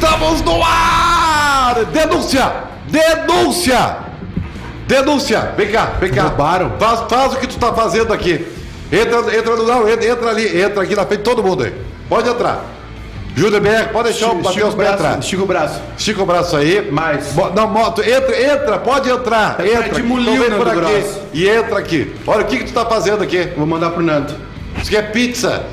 Estamos no ar! Denúncia! Denúncia! Denúncia! Vem cá, vem cá. Roubaram. Faz, faz o que tu tá fazendo aqui. Entra, entra, no- não, entra, entra ali, entra aqui na frente de todo mundo aí. Pode entrar. Júlio Berg, pode deixar o Matheus pra entrar. estica o braço. Estica o braço aí. Mais. Bo- Não, moto, entra, entra, pode entrar. É entra. Fred Molina Então por aqui Grosso. e entra aqui. Olha o que, que tu tá fazendo aqui. Vou mandar pro Nando. Isso aqui é pizza.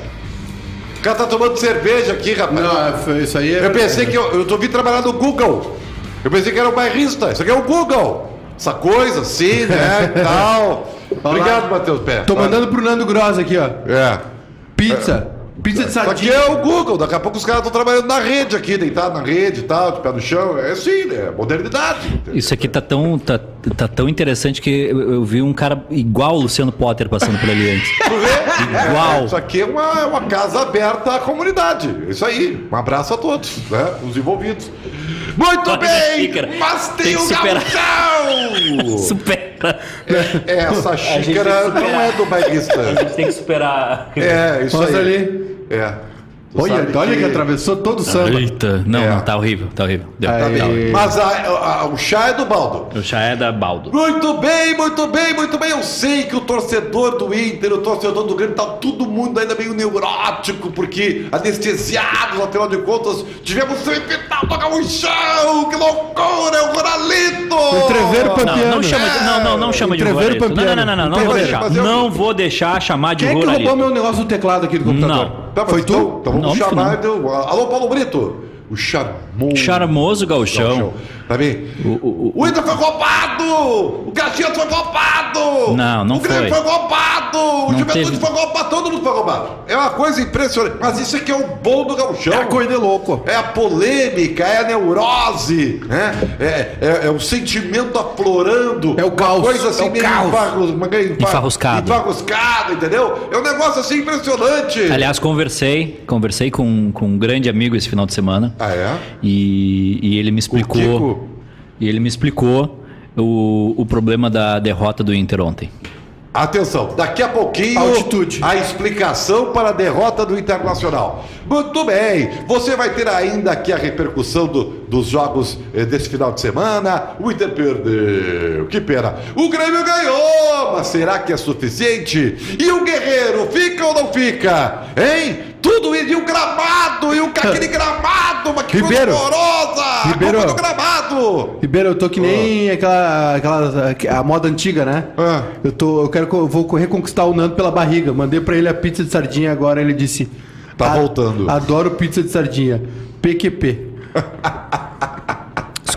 O cara tá tomando cerveja aqui, rapaz. Não, foi- isso aí é. Eu pensei que eu, eu tô vindo trabalhar no Google. Eu pensei que era um bairrista. Isso aqui é o Google. Essa coisa assim, né? tal. Obrigado, Matheus Pé. Tô mandando pro Nando Gross aqui, ó. É. Pizza. Pizza de Isso aqui sardinha. é o Google. Daqui a pouco os caras estão trabalhando na rede aqui, deitado na rede e tal, de pé no chão. É assim, né? Modernidade. Isso aqui tá tão, tá, tá tão interessante que eu, eu vi um cara igual o Luciano Potter passando por ali antes. Tu vê? Igual. É, isso aqui é uma, é uma casa aberta à comunidade. Isso aí. Um abraço a todos, né? Os envolvidos. Muito Olha bem! Mas tem, Tem que superar. gauchão! Supera. É, Essa gente tem xícara não é do bairrista. A gente tem que superar. É, isso Mostra aí. ali. É. Tu Olha, olha que... atravessou todo o samba. Eita. Não, É. não, tá horrível, tá horrível. Deu, tá horrível. Mas a- a- o chá é do baldo. O chá é da Baldo. Muito bem, muito bem, muito bem. Eu sei que o torcedor do Inter, o torcedor do Grêmio, tá todo mundo ainda meio neurótico, porque anestesiados, afinal de contas, tivemos semifinal do Gauchão. Que loucura, é o Ronalito! Entreveiro Não, Pampiano. não chama de, não, não, não chama de Roralito. Não, não, não, não, não, não vou deixar. Não vou deixar chamar de Quem é que roubou Roralito. meu negócio do teclado aqui do computador? Não. Tá, Foi então, tu? Então vamos Não, chamar. Alô, Paulo Brito. O charmoso. Charmoso gauchão. Tá bem? O- o- O Inter foi roubado! O Caxias foi roubado! Não, não O Grêmio foi. foi roubado! O Não Juventude teve. foi roubado! Todo mundo foi roubado! É uma coisa impressionante. Mas isso aqui é o bom do gauchão. É a coisa de louco. É a polêmica, é a neurose, né? é, é, é o sentimento aflorando. É o caos, Uma coisa assim é o meio caos. Enfarruscado. Enfarruscado, entendeu? É um negócio assim impressionante. Aliás, conversei, conversei com, com um grande amigo esse final de semana. Ah, é? E, e ele me explicou. E ele me explicou o, o problema da derrota do Inter ontem. Atenção, daqui a pouquinho Altitude. a explicação para a derrota do Internacional. Muito bem, você vai ter ainda aqui a repercussão do- dos jogos eh, desse final de semana. O Inter perdeu, que pena. O Grêmio ganhou, mas será que é suficiente? E o Guerreiro, fica ou não fica? Hein? Tudo isso, e o gramado, e o aquele gramado, mas que Ribeiro. coisa horrorosa! Ribeiro. A gramado! Ribeiro, eu tô que nem aquela, aquela a moda antiga, né? Ah. Eu tô, eu quero, eu vou reconquistar o Nando pela barriga. Mandei pra ele a pizza de sardinha agora, ele disse: Tá "Ah, voltando." Adoro pizza de sardinha. PQP.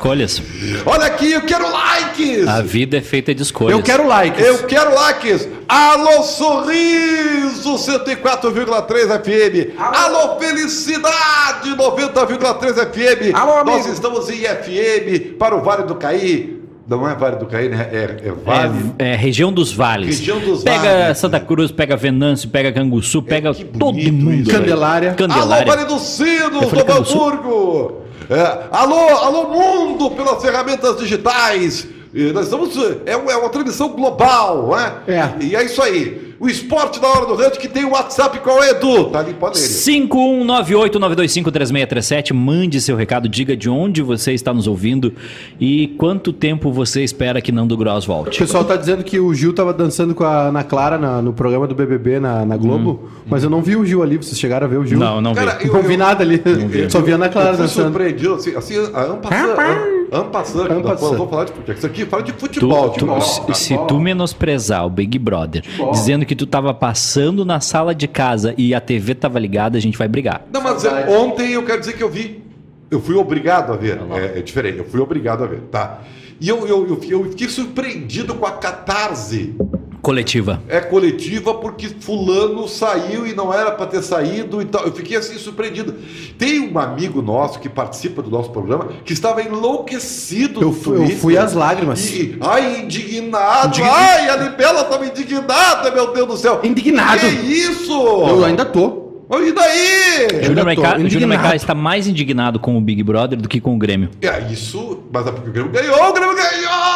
Escolhas. Olha aqui, eu quero likes! A vida é feita de escolhas. Eu quero likes. Eu quero likes! Alô, sorriso 104,3 FM! Alô, felicidade 90,3 FM! Alô, amigo. Nós estamos em FM para o Vale do Caí. Não é Vale do Caí, né? É, é Vale. É, é região dos vales. Região dos pega vales. Santa Cruz, pega Venâncio, pega Canguçu, pega que todo mundo. velho. Candelária. Alô, Candelária. Vale dos Sinos, Novo Canguçu? Hamburgo! É, alô, alô, mundo pelas ferramentas digitais! E nós estamos. É, uma- é uma transmissão global, né? É. E é isso aí. O esporte da hora do rancho que tem o WhatsApp, qual é, Edu? Tá ali, pode ele. 5198-925-3637. Mande seu recado, diga de onde você está nos ouvindo e quanto tempo você espera que Nando Gross O volte. pessoal tá dizendo que o Gil tava dançando com a Ana Clara na- no programa do BBB na, na Globo, mas eu não vi o Gil ali. Vocês chegaram a ver o Gil? Hum. Não, não vi. Cara, eu- Não vi nada ali. Só vi a Ana Clara eu dançando. surpreendido, assim, assim a Ampassant, Ampassant, En passant. vamos falar de futebol. Isso aqui fala de Tu- futebol. tu- futebol. se, se tu menosprezar o Big Brother, dizendo que tu tava passando na sala de casa e a TV tava ligada, a gente vai brigar. Não, mas é, ontem eu quero dizer que eu vi. Eu fui obrigado a ver. É, é diferente, eu fui obrigado a ver, tá? E eu, eu, eu, eu fiquei surpreendido com a catarse Coletiva. é coletiva porque fulano saiu e não era para ter saído e tal. Eu fiquei assim surpreendido. Tem um amigo nosso que participa do nosso programa que estava enlouquecido Eu fui- eu Twitter. fui às lágrimas. E, ai, indignado. Indign- Ai, a Libela estava indignada, meu Deus do céu. Indignado. Que isso? Eu ainda tô. E daí? Eu Júnior Maiká Júnior indignado. Maiká está mais indignado com o Big Brother do que com o Grêmio. É isso, mas é porque o Grêmio ganhou, o Grêmio ganhou, o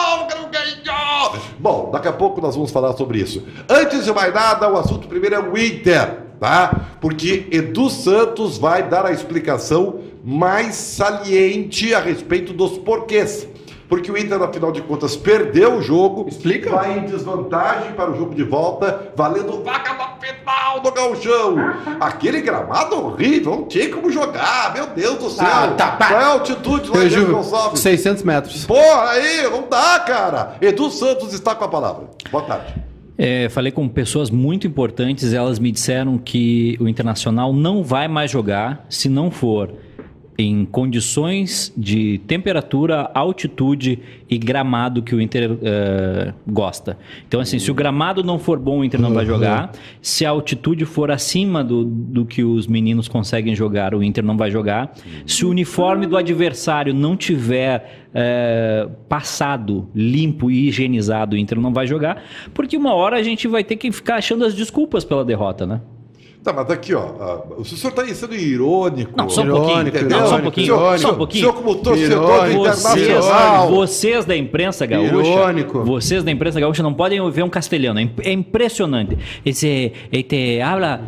Bom, daqui a pouco nós vamos falar sobre isso. Antes de mais nada, o assunto primeiro é o Inter. tá? Porque Edu Santos vai dar a explicação mais saliente a respeito dos porquês. Porque o Inter, afinal de contas, perdeu o jogo. Explica. Vai em desvantagem para o jogo de volta, valendo vaga na final do Gauchão. Aquele gramado horrível, não tinha como jogar. Meu Deus do céu. Ah, tá. Qual é a altitude lá Eu em Diego juro, Gonçalves? 600 metros. Porra, aí, não dá, cara. Edu Santos está com a palavra. Boa tarde. É, falei com pessoas muito importantes, elas me disseram que o Internacional não vai mais jogar se não for em condições de temperatura, altitude e gramado que o Inter eh, gosta. Então, assim, se o gramado não for bom, o Inter não vai jogar. Se a altitude for acima do, do que os meninos conseguem jogar, o Inter não vai jogar. Se o uniforme do adversário não tiver eh, passado, limpo e higienizado, o Inter não vai jogar. Porque uma hora a gente vai ter que ficar achando as desculpas pela derrota, né? Tá, mas aqui, ó. o senhor está aí sendo irônico. Não, só um Irônico, pouquinho. entendeu? Não, só um pouquinho. Senhor- Só um pouquinho. senhor como torcedor Irônico. internacional. Vocês, vocês da imprensa gaúcha, Irônico. vocês da imprensa gaúcha não podem ver um castelhano. É, é impressionante. Esse, este habla,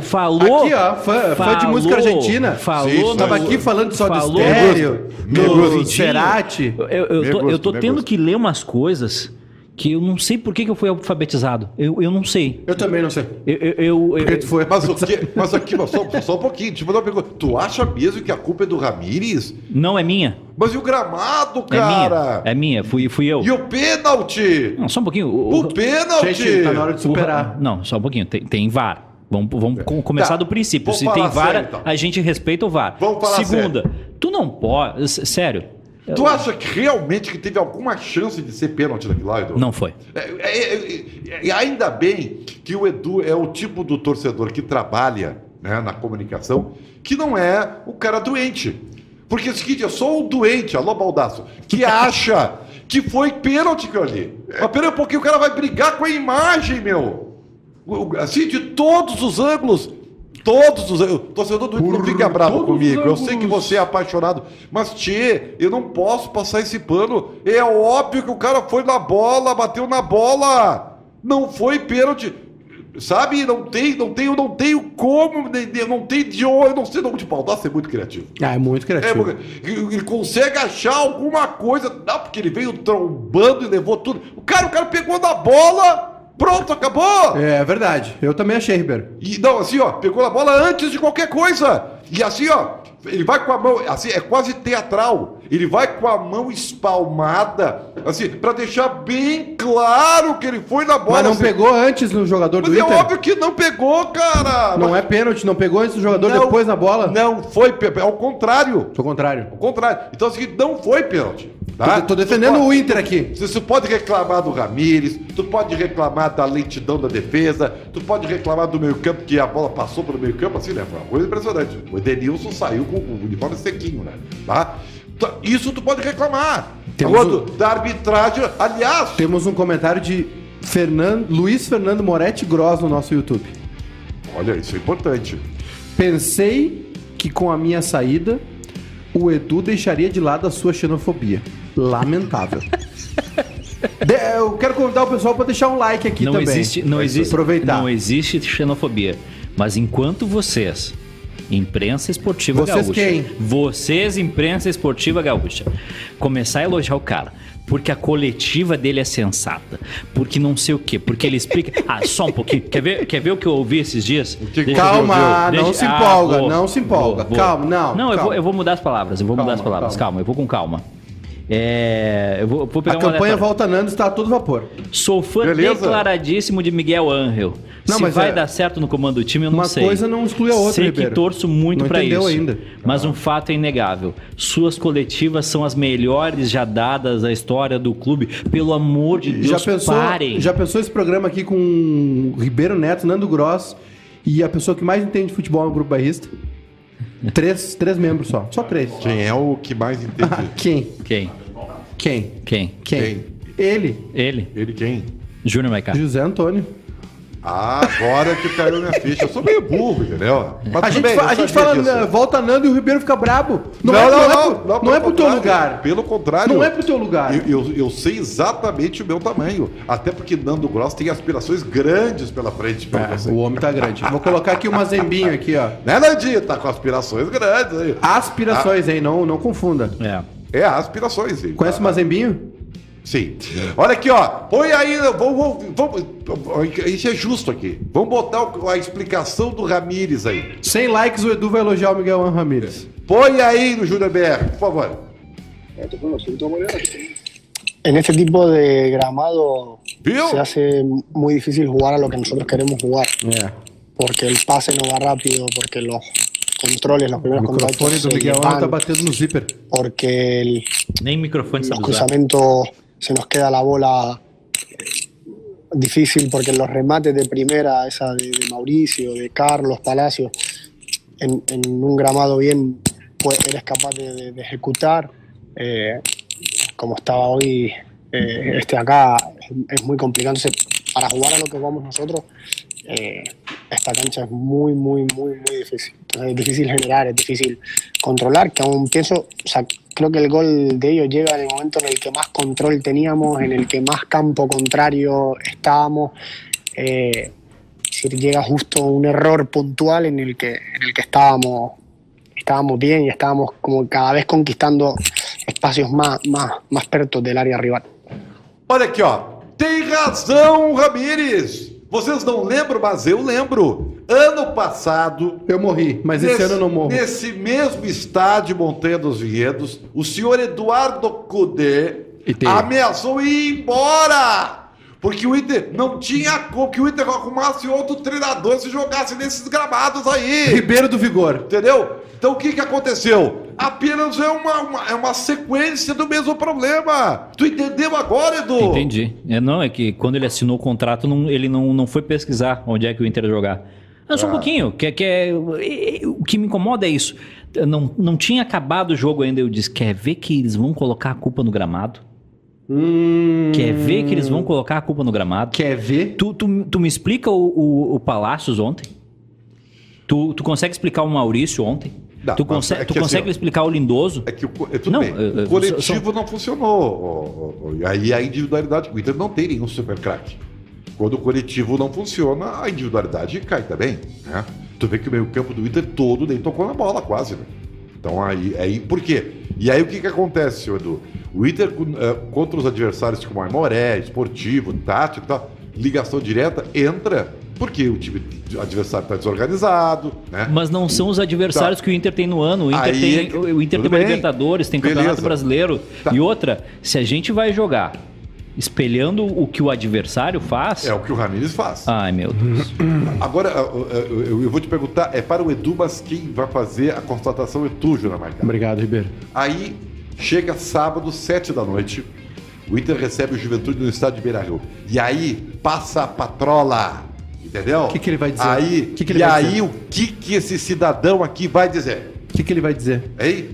falou. Aqui, ó, fã- fã de música argentina. Falou. Sim, no- Tava aqui falando só de falou estéreo, Me do. Cerati. Eu, eu Me tô, eu tô tendo que ler umas coisas que eu não sei por que, que eu fui alfabetizado. Eu, eu não sei. Eu também não sei. Eu, eu, eu- Porque eu- tu foi. Mas, o que, mas aqui, mas só, só um pouquinho, uma pergunta. Tu acha mesmo que a culpa é do Ramires? não é minha. Mas e o gramado, É cara? minha. É minha. Fui, fui eu. E o pênalti? Não, só um pouquinho. O- O pênalti? Gente, tá na hora de O- superar. Não, só um pouquinho. Tem, tem VAR. Vamos, vamos com- começar Tá, do princípio. vamos Se tem VAR, sério, então. a gente respeita o VAR. Vamos falar Segunda, tu não pode. s- Sério. Tu acha que realmente que teve alguma chance de ser pênalti daquilo lá, Edu? Não foi. É, é, é, é, e ainda bem que o Edu é o tipo do torcedor que trabalha né, na comunicação, que não é o cara doente. Porque é o seguinte, eu sou o doente, alô Baldaço, que acha que foi pênalti aquilo ali. Mas pera um pouquinho, o cara vai brigar com a imagem, meu. Assim, de todos os ângulos. Todos os ângulos. Torcedor do Inter não fica bravo comigo. Eu sei que você é apaixonado. Mas, Tchê, eu não posso passar esse pano. É óbvio que o cara foi na bola, bateu na bola. Não foi pênalti. Sabe? Não tem, não tenho, não tenho como, nem- nem- não tem de onde, eu não sei de onde pautar, ser muito criativo. Ah, é muito É, criativo. porque ele consegue achar alguma coisa. Não, porque ele veio trombando e levou tudo. O cara, o cara pegou na bola, pronto, acabou. É verdade. Eu também achei, Ribeiro. E não, assim, ó, pegou na bola antes de qualquer coisa. E assim, ó, ele vai com a mão, assim, é quase teatral. Ele vai com a mão espalmada, assim, pra deixar bem claro que ele foi na bola. Mas não assim. pegou antes no jogador do Mas é Inter? óbvio que não pegou, cara. Não é pênalti, não pegou antes do jogador, Não, depois na bola? Não foi, pe- ao contrário. Ao contrário. Ao contrário. Então é seguinte, não foi pênalti. Tá? Tô, tô defendendo Tu o pode- Inter aqui. Você você pode reclamar do Ramires, tu pode reclamar da lentidão da defesa, tu pode reclamar do meio campo, que a bola passou pelo meio campo, assim, né? Foi uma coisa impressionante. O Edenilson saiu com o uniforme sequinho, né? Tá? Então, Isso tu pode reclamar. Temos Agora, um- da arbitragem, aliás, Temos um comentário de Fernando, Luiz Fernando Moretti Gross no nosso YouTube. olha, isso é importante. Pensei que com a minha saída, o Edu deixaria de lado a sua xenofobia. Lamentável. De- eu quero convidar o pessoal para deixar um like aqui não também. existe, não existe, Aproveitar. não existe xenofobia. Mas enquanto vocês, imprensa esportiva Vocês gaúcha, quem? vocês imprensa esportiva gaúcha, começar a elogiar o cara, porque a coletiva dele é sensata, porque não sei o quê, porque ele explica. Ah, só um pouquinho. Quer ver, quer ver o que eu ouvi esses dias? Deixa eu Calma, não se Ah, empolga, vou, não se empolga. vou, vou. Calma, não, Não, eu calma. vou, eu vou mudar as palavras. Eu vou mudar as Calma, palavras. calma. Calma, eu vou com calma. É, eu vou, eu vou pegar A campanha. Volta Nando está a todo vapor. Sou fã Beleza. declaradíssimo de Miguel Angel. Não, Se mas vai é- dar certo no comando do time, eu não Uma sei. coisa não exclui a outra, Sei Ribeiro. que torço muito entendeu isso. ainda. Mas um fato é inegável. Suas coletivas são as melhores já dadas da história do clube. Pelo amor de Deus, já pensou, parem. já pensou esse programa aqui com Ribeiro Neto, Nando Gross e a pessoa que mais entende de futebol no grupo bairrista? Três, três membros só. Só três. Quem é o que mais entende? Quem? Quem? Quem? Quem? Quem? Quem? Ele. Ele? Ele quem? Júnior Maicá. José Antônio. Ah, agora que caiu minha ficha. Eu sou meio burro, entendeu? Mas A gente, bem, fa- a gente fala, disso. né, volta Nando e o Ribeiro fica brabo. Não, Não, é, não, não, não, é, pro- não, não pelo é pro teu lugar. Pelo contrário. Não é pro teu lugar. Eu, eu, eu sei exatamente o meu tamanho. Até porque Nando Gross tem aspirações grandes pela frente pra É, o homem tá grande. Vou colocar aqui uma zembinha aqui, ó. Né, Nandinho? Tá com aspirações grandes aí. Aspirações, hein? Não, não confunda. É. É, aspirações. hein? Conhece o Mazembinho? Sim. Olha aqui, ó. Põe aí. Vamos, vamos, vamos- isso é justo aqui. Vamos botar a explicação do Ramires aí. 100 likes, o Edu vai elogiar o Miguel Ramírez. Põe aí no Júnior BR, por favor. En este tipo de gramado ¿Vio? se hace muy difícil jugar a lo que nosotros queremos jugar, É. porque el pase no va rápido, porque los controles, los O primeros microfone contactos do Miguel tá batendo no zíper. porque el- Nem microfone los sabe usar. Se nos queda la bola difícil, porque los remates de primera, esa de, Mauricio, de Carlos Palacio, en, un gramado bien pues, eres capaz de, ejecutar. eh, como estaba hoy eh, este acá, es, muy complicado. Para jugar a lo que jugamos nosotros, eh, esta cancha es muy, muy, muy, muy difícil. Entonces, es difícil generar, es difícil controlar, que aún pienso, o sea, creo que el gol de ellos llega en el momento en el que más control teníamos, en el que más campo contrario estábamos. Eh, llega justo un error puntual en el que, en el que estábamos, estábamos bien y estábamos como cada vez conquistando espacios más, más, más pertos del área rival. Olha aqui, ó. Tem razão, Ramires. Vocês não lembram, mas eu lembro. Ano passado, Eu morri, mas esse ano eu não morro. Nesse mesmo estádio Montanha dos Vinhedos, o senhor Eduardo Cudê ameaçou ir embora. Porque o Inter não tinha como que o Inter arrumasse outro treinador se jogasse nesses gramados aí. Ribeiro do Vigor. Entendeu? Então o que, que aconteceu? Apenas é uma, uma- é uma sequência do mesmo problema. Tu entendeu agora, Edu? Entendi. É, não, é que quando ele assinou o contrato, não- ele não, não foi pesquisar onde é que o Inter ia jogar. Não, só um pouquinho. Que, que é, é- o que me incomoda é isso. Não, não tinha acabado o jogo ainda. Eu disse: quer ver que eles vão colocar a culpa no gramado? Hum, Quer ver que eles vão colocar a culpa no gramado? Quer ver? Tu, tu, tu me explica o, o, o Palácios ontem? Tu, tu consegue explicar o Maurício ontem? Não, tu mas consegue, é tu assim, consegue ó, explicar o Lindoso? É que o, é Não, bem. é, é, o coletivo são- não funcionou. aí a individualidade. O Inter não tem nenhum super craque. Quando o coletivo não funciona, a individualidade cai também. Né? Tu vê que o meio-campo do Inter todo nem tocou na bola, quase. Né? Então aí, aí. Por quê? E aí o que, que acontece, senhor Edu? O Inter eh, contra os adversários como Aimoré, Esportivo, Tático e tal, ligação direta, entra porque o time o adversário está desorganizado, né? Mas não são os adversários que o Inter tem no ano. O Inter Aí tem, é que- o Inter tudo tem uma. Libertadores, tem Beleza. Campeonato Brasileiro. Tá. E outra, se a gente vai jogar espelhando o que o adversário faz. É o que o Ramires faz. Ai, meu Deus. Agora, eu, eu- eu vou te perguntar, é para o Edu, mas quem vai fazer a constatação é tu, Júnior Marcado. Obrigado, Ribeiro. Aí, chega sábado, sete da noite, o Inter recebe o Juventude no estádio de Beira-Rio. E aí, passa a patrola, entendeu? O Que que ele vai dizer? Aí, Que que ele e vai aí, dizer? o que que esse cidadão aqui vai dizer? O que, que ele vai dizer? Hein?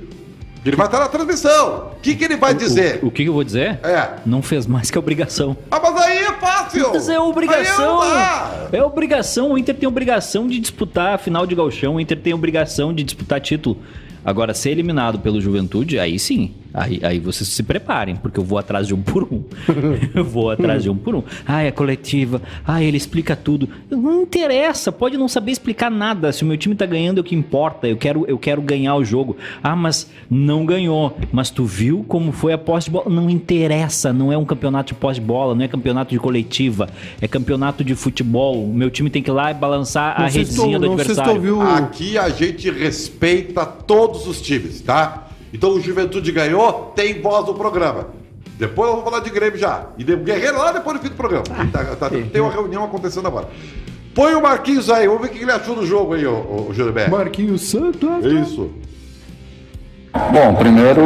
Ele vai estar na transmissão. O que que ele vai dizer? O, o que eu vou dizer? É. Não fez mais que obrigação. Ah, mas aí é fácil! Mas é obrigação. dá. É obrigação. O Inter tem obrigação de disputar a final de galchão. O Inter tem obrigação de disputar título. Agora, ser eliminado pelo Juventude, aí sim. Aí, aí vocês se preparem, porque eu vou atrás de um por um. eu vou atrás de um por um. Ah, é coletiva. Ah, ele explica tudo. Não interessa, pode não saber explicar nada. Se o meu time tá ganhando, é o que importa. Eu quero, eu quero ganhar o jogo. Ah, mas não ganhou. Mas tu viu como foi a posse de bola? Não interessa, não é um campeonato de posse de bola, não é campeonato de coletiva, é campeonato de futebol. O meu time tem que ir lá e balançar a Não se redezinha tu- do adversário. Aqui a gente respeita todos os times, tá? Então o Juventude ganhou, tem voz no programa. Depois eu vou falar de Grêmio já. E de Guerreiro lá depois do fim do programa. Tá- tá- tem uma reunião acontecendo agora. Põe o Marquinhos aí, vamos ver o que ele achou do jogo aí, ô, Júlio Bé. Marquinhos Santos. Isso. Bom, primeiro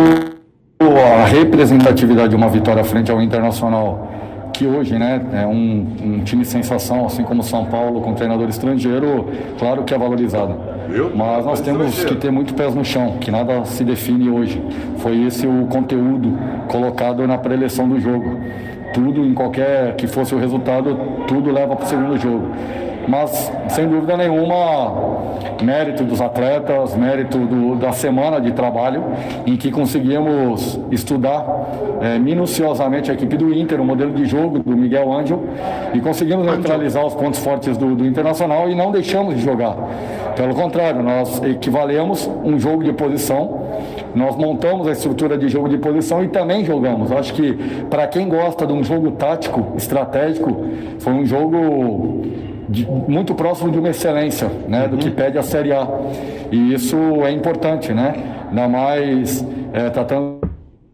a representatividade de uma vitória frente ao Internacional, que hoje né, é um, um time sensação, assim como São Paulo, com treinador estrangeiro, claro que é valorizado. Viu? Mas nós temos que ter muito pés no chão, que nada se define hoje. Foi esse o conteúdo colocado na preleção do jogo. tudo, em qualquer que fosse o resultado, tudo leva para o segundo jogo. Mas, sem dúvida nenhuma, mérito dos atletas, mérito do, da semana de trabalho, em que conseguimos estudar é, minuciosamente a equipe do Inter, o modelo de jogo do Miguel Ângelo, e conseguimos neutralizar os pontos fortes do, do Internacional e não deixamos de jogar. Pelo contrário, nós equivalemos um jogo de posição nós montamos a estrutura de jogo de posição e também jogamos. Acho que para quem gosta de um jogo tático, estratégico, foi um jogo de, muito próximo de uma excelência, né, do que uhum. pede a Série A. E isso é importante, né? Ainda mais é, tratando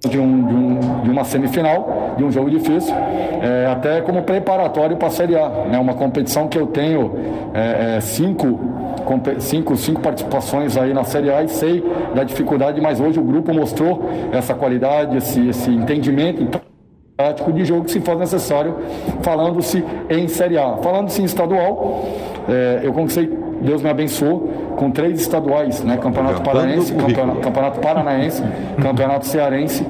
de, um, de, um, de, uma semifinal, de um jogo difícil, é, até como preparatório para a Série A. Né? Uma competição que eu tenho é, é, cinco, cinco, cinco participações aí na Série A e sei da dificuldade, mas hoje o grupo mostrou essa qualidade, esse, esse entendimento. Então, tático de jogo se for necessário, falando-se em Série A. Falando-se em estadual, é, eu conquistei, Deus me abençoou, com três estaduais, né? Campeonato Paranaense, Campeonato, Campeonato Paranaense, Campeonato Cearense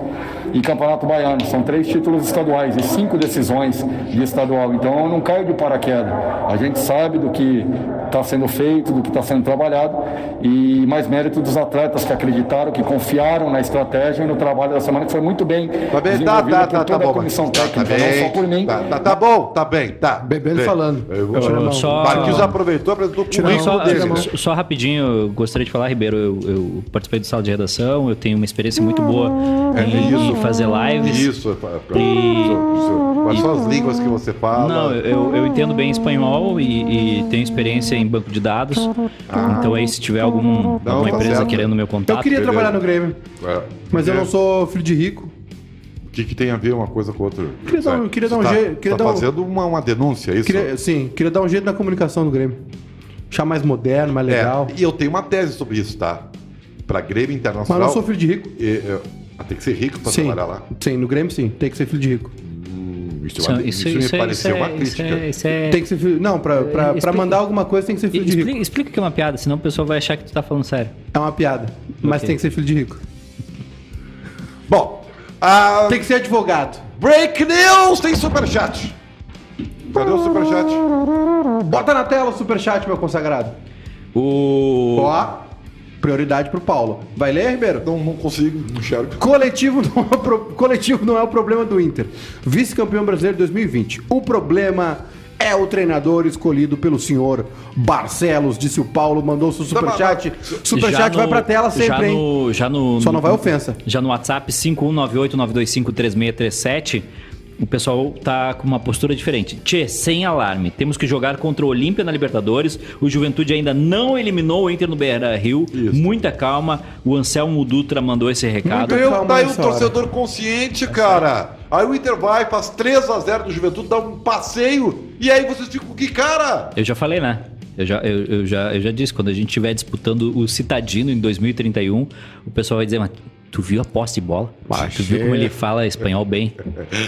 e Campeonato Baiano. São três títulos estaduais e cinco decisões de estadual. Então eu não caio de paraquedas. A gente sabe do que está sendo feito, do que está sendo trabalhado e mais mérito dos atletas que acreditaram, que confiaram na estratégia e no trabalho da semana que foi muito bem. Tá bem, tá, tá, tá, tá bom. comissão tá, técnica, tá bem, não só por mim. Tá, tá, tá bom, tá bem, tá. Bebendo bem. falando. Eu, eu, eu só... Marquinhos aproveitou, apresentou o só, dele. Né? Só rapidinho, eu gostaria de falar, Ribeiro, eu, eu participei do sala de redação, eu tenho uma experiência muito boa é, em, fazer lives. Isso, e... quais são as línguas que você fala? Não, eu, eu entendo bem espanhol e, e tenho experiência em banco de dados. Ah. Então aí, se tiver algum, não, alguma tá empresa certo. querendo meu contato. Eu queria beleza. trabalhar no Grêmio. É. Mas eu não sou filho de rico. O que, que tem a ver uma coisa com outra? Queria dar, queria dar um tá, jeito. Queria tá dar fazendo uma, uma denúncia, é isso? Queria, sim, queria dar um jeito na comunicação do Grêmio. Achar mais moderno, mais é, legal. É, e eu tenho uma tese sobre isso, tá? Pra Grêmio Internacional. Mas eu não sou filho de rico. E, eu, ah, tem que ser rico pra sim, trabalhar lá. Sim, no Grêmio sim, tem que ser filho de rico. Isso, isso, isso, isso, me isso pareceu é, uma crítica. É, tem que ser filho. Não, pra, pra, pra mandar alguma coisa tem que ser filho de rico. Explica que é uma piada, senão o pessoal vai achar que tu tá falando sério. É uma piada, mas okay. tem que ser filho de rico. Bom, uh, tem que ser advogado. Break news! Tem superchat. Cadê o superchat? Bota na tela o superchat, meu consagrado. O. Ó. Prioridade pro Paulo. Vai ler, Ribeiro? Não, não consigo, não enxergo. Coletivo não, é pro... Coletivo não é o problema do Inter. Vice-campeão brasileiro 2020. O problema é o treinador escolhido pelo senhor Barcelos, disse o Paulo, mandou seu superchat. Superchat vai pra tela sempre, já no, hein? Já no, Só não vai ofensa. Já no WhatsApp 51989253637 o pessoal tá com uma postura diferente. Tchê, sem alarme. Temos que jogar contra o Olímpia na Libertadores. O Juventude ainda não eliminou o Inter no Beira Rio. Isso. Muita calma. O Anselmo Dutra mandou esse recado. Muita calma tá aí o torcedor consciente, cara. Aí o Inter vai, faz 3 a 0 do Juventude, dá um passeio. E aí vocês ficam que cara? Eu já falei, né? Eu já, eu, eu, já, eu já disse, quando a gente estiver disputando o Citadino em 2031, o pessoal vai dizer, mas Tu viu a posse de bola? Tu viu como ele fala espanhol bem?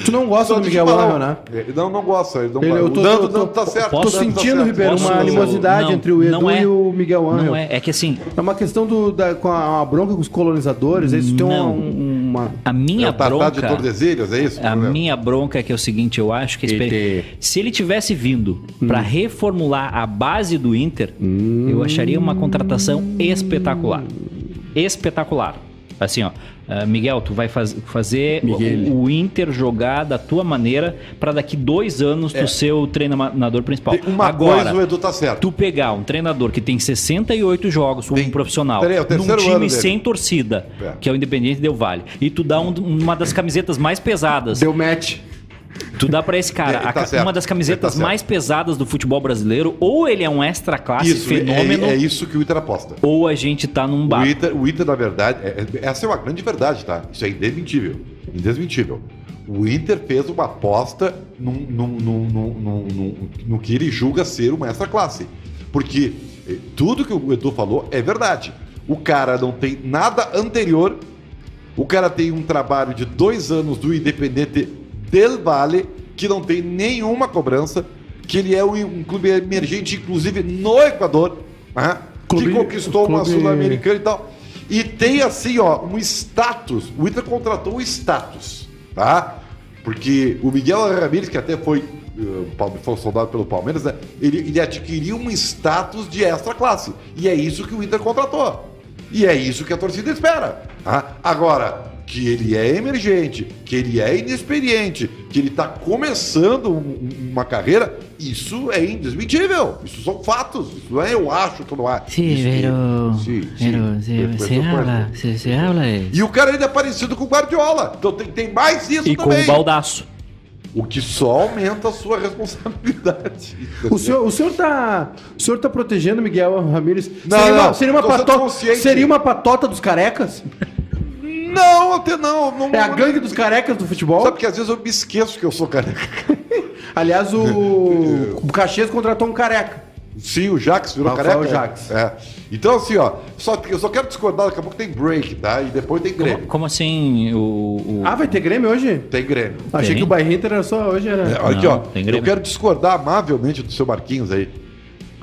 Tu não gosta do Miguel Angel, né? Não, não gosta. Ele não ele, eu tô, o Nando, tô, tá certo. Tô sentindo, tá Ribeiro, uma animosidade não, entre o Edu é, e o Miguel Angel. Não é, é que assim... É uma questão do, da, com a, a bronca com os colonizadores, eles têm uma, uma... A minha é bronca... de Tordesilhas, é isso? A minha bronca é que é o seguinte, eu acho que... Ele... Se ele tivesse vindo hum. para reformular a base do Inter, hum. eu acharia uma contratação espetacular. Espetacular. Assim, ó, uh, Miguel, tu vai faz, fazer o, o, Inter jogar da tua maneira para daqui dois anos é. tu ser o treinador principal. Tem uma Agora, coisa, o Edu tá certo. Tu pegar um treinador que tem 68 jogos como um profissional, peraí, é num time sem torcida, é. que é o Independente Del Vale, e tu dá um, uma das camisetas mais pesadas. Deu match. Tu dá para esse cara é, tá uma das camisetas tá mais pesadas do futebol brasileiro, ou ele é um extra classe isso, fenômeno. É, é, isso que o Inter aposta. Ou a gente tá num bar. O Inter, o Inter na verdade, é, é, essa é uma grande verdade, tá? Isso é indesmentível. Indesmentível. O Inter fez uma aposta num, num, num, no que ele julga ser uma extra classe. Porque eh, tudo que o Edu falou é verdade. O cara não tem nada anterior. O cara tem um trabalho de dois anos do Independente del Valle, que não tem nenhuma cobrança, que ele é um clube emergente, inclusive no Equador, né? clube, que conquistou clube... uma Sul-Americana e tal. E tem assim, ó, um status. O Inter contratou o status, tá? Porque o Miguel Ramírez, que até foi, eh, foi soldado pelo Palmeiras, né? ele, ele adquiriu um status de extra classe. E é isso que o Inter contratou. E é isso que a torcida espera. tá? Agora, que ele é emergente, que ele é inexperiente, que ele está começando um- uma carreira, isso é indesmentível. Isso são fatos. Isso não é eu acho que não é. Sí, Isso- pero, Sim, sim. se, eu habla, se, se habla. E o cara ainda é parecido com o Guardiola. Então tem, tem mais isso E com também. o baldaço. O que só aumenta a sua responsabilidade. O senhor, o senhor tá. O senhor tá protegendo o Miguel Ramírez? Não, seria não, uma, seria uma patota. Seria uma patota dos carecas? Não, até não. não É a gangue dos carecas do futebol? Sabe que às vezes eu me esqueço que eu sou careca. Aliás, o, o Caxias contratou um careca. Sim, o Jax virou Rafael careca. Jax. É. Então, assim, ó, só, eu só quero discordar, daqui a pouco tem break, tá? E depois tem Como, Grêmio. como assim o. o- Ah, vai ter Grêmio hoje? Tem Grêmio. Achei Tem. que o Inter era só hoje, era. É, olha aqui, Não, ó. tem Eu quero discordar amavelmente do seu Marquinhos aí.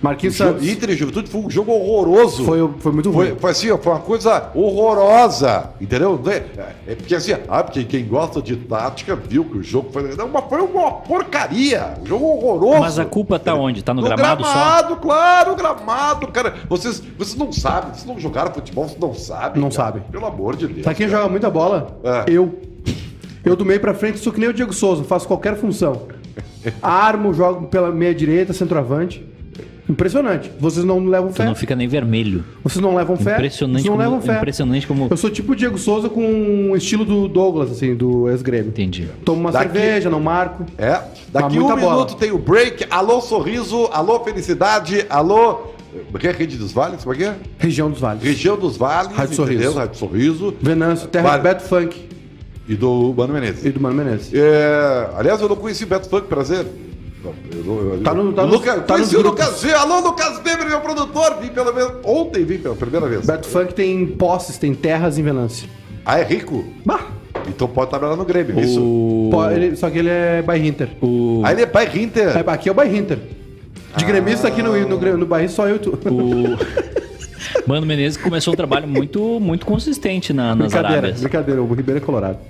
Marquinhos Santos. Inter e Juventude foi um jogo horroroso. Foi, foi muito Foi, ruim. foi assim, ó, foi uma coisa horrorosa, entendeu? É, é porque assim, ah, porque quem gosta de tática viu que o jogo foi, não, mas foi uma porcaria, um jogo horroroso. Mas a culpa tá onde? Tá no, No gramado, gramado, claro, gramado, cara. Vocês, vocês não sabem, vocês não jogaram futebol, vocês não sabem. Não cara. sabem. Pelo amor de Deus. Sabe quem cara. joga muita bola? É. Eu. Eu do meio pra frente sou que nem o Diego Souza, faço qualquer função. Armo, jogo pela meia direita, centroavante. Impressionante. Vocês não levam Tu fé. não fica nem vermelho. Vocês não levam fé. Impressionante Vocês não como- levam fé. impressionante como- Eu sou tipo o Diego Souza com o estilo do Douglas, assim, do ex-grêmio. Entendi. Tomo uma Daqui- cerveja, não marco. É, daqui um muita bola. minuto tem o break. Alô, sorriso, alô, felicidade, alô. O que é Rede dos Vales? Como é que é? Região dos Vales. Região dos Vales, Rádio Sorriso. Rádio Sorriso. Venâncio, terra Vale. do Beto Funk E do Mano Menezes. e do Mano Menezes. É, aliás, eu não conheci o Beto Funk, prazer. Não, eu não- eu- Tá no- tá o nos- Lucas, tá conheci nos o grupos. Lucas Weber. Alô, Lucas Weber, meu produtor. Vim pela vez. Ontem vim pela primeira vez. Beto Funk tem posses, tem terras em Venâncio. Ah, é rico? Bah! Então pode trabalhar no Grêmio, isso. O. Pô, ele- só que ele é Bairrinter. o Aí ele é pai Inter. É, aqui é o Bairrinter. De gremista aqui no, no, no Bahia só eu e tu. o Mano Menezes começou um trabalho muito, muito consistente na, nas Brincadeira, Arábias. brincadeira, o Ribeiro é colorado.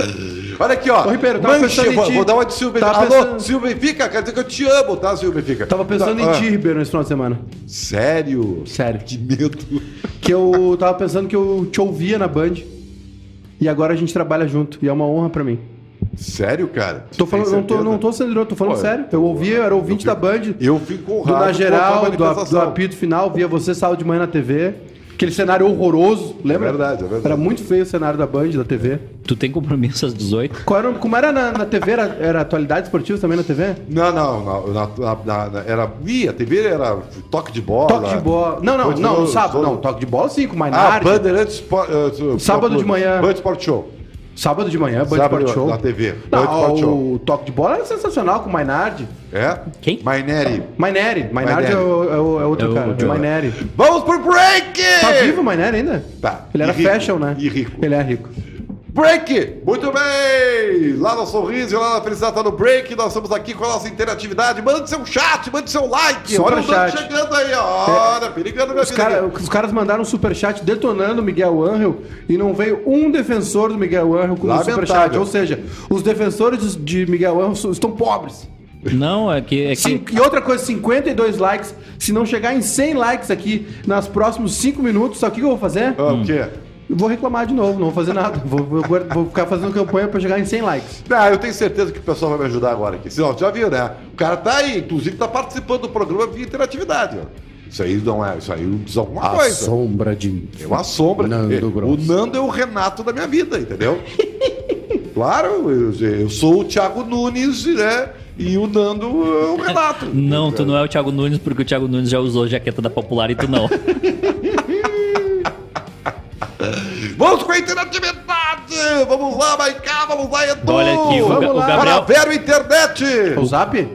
Olha aqui, ó. Ô, Ribeiro, tava Manche- pensando em vou, vou dar uma de. Tava Alô, pensando- Silvio Benfica, quer dizer que eu te amo, tá, Silvio Benfica? Tava pensando Tá, em ah, ti, Ribeiro, nesse final de semana. Sério? Sério. Que medo. Que eu tava pensando que eu te ouvia na Band. E agora a gente trabalha junto. E é uma honra pra mim. Sério, cara? Tô falando, não tô, não tô sendo tô falando sério. Eu ouvia, eu era ouvinte da Band. Eu fico Do honrado. Na Geral, do, do apito final, via você sábado de manhã na TV. Aquele cenário horroroso, lembra? É verdade, é verdade. Era muito feio o cenário da Band, da TV. Tu tem compromisso às 18? Qual era, como era na, na TV? Era, era atualidade esportiva também na TV? Não, não. Na, na- na- era via, TV era toque de bola. Toque de bola. Não, não, não, no do- sábado. do- Não, toque de bola sim, com Ah, Mainardi. Bandeirantes Sport, uh, Sábado de manhã. Band Sport Show. Sábado de manhã, Band Sábado Sport Show. na TV. Band Não, Sport Show. o toque de bola era sensacional com o Mainardi. É? Quem? Maineri. Maineri. Mainardi é, o, é o- é outro É o- cara. é o- Maineri. Vamos pro break! Tá vivo o Maineri ainda? Tá. Ele era E rico. fashion, né? E rico. Ele é rico. Break! Muito bem! Lá no Sorriso e lá na Felicidade tá no break. Nós estamos aqui com a nossa interatividade. Mande seu chat, mande seu like. Super Olha o chat. chegando aí, ó. Olha, perigando minha Os, vida. cara- os caras mandaram um superchat detonando o Miguel Angel e não veio um defensor do Miguel Angel com o Lamentável. superchat. Ou seja, os defensores de Miguel Angel estão pobres. Não, é que. É que E outra coisa, 52 likes. Se não chegar em 100 likes aqui nos próximos 5 minutos, sabe o que eu vou fazer? Ah, O quê? Eu vou reclamar de novo, não vou fazer nada. Vou, vou- vou ficar fazendo campanha pra chegar em 100 likes. Ah, eu tenho certeza que o pessoal vai me ajudar agora aqui. Senão, já viu, né? O cara tá aí, inclusive tá participando do programa via interatividade, ó. Isso aí não é, isso aí diz alguma coisa. sombra de. É uma sombra. Nando É, Grosso. o Nando é o Renato da minha vida, entendeu? claro, eu, eu sou o Thiago Nunes, né? E o Nando é o Renato. Não, tu não é o Thiago Nunes, porque o Thiago Nunes já usou jaqueta da Popular e tu não. com a interatividade! Vamos lá, Maiká, vamos lá, Edu! Olha aqui, o, Vamos o lá. Para Gabriel. Vero Internet! O Zap?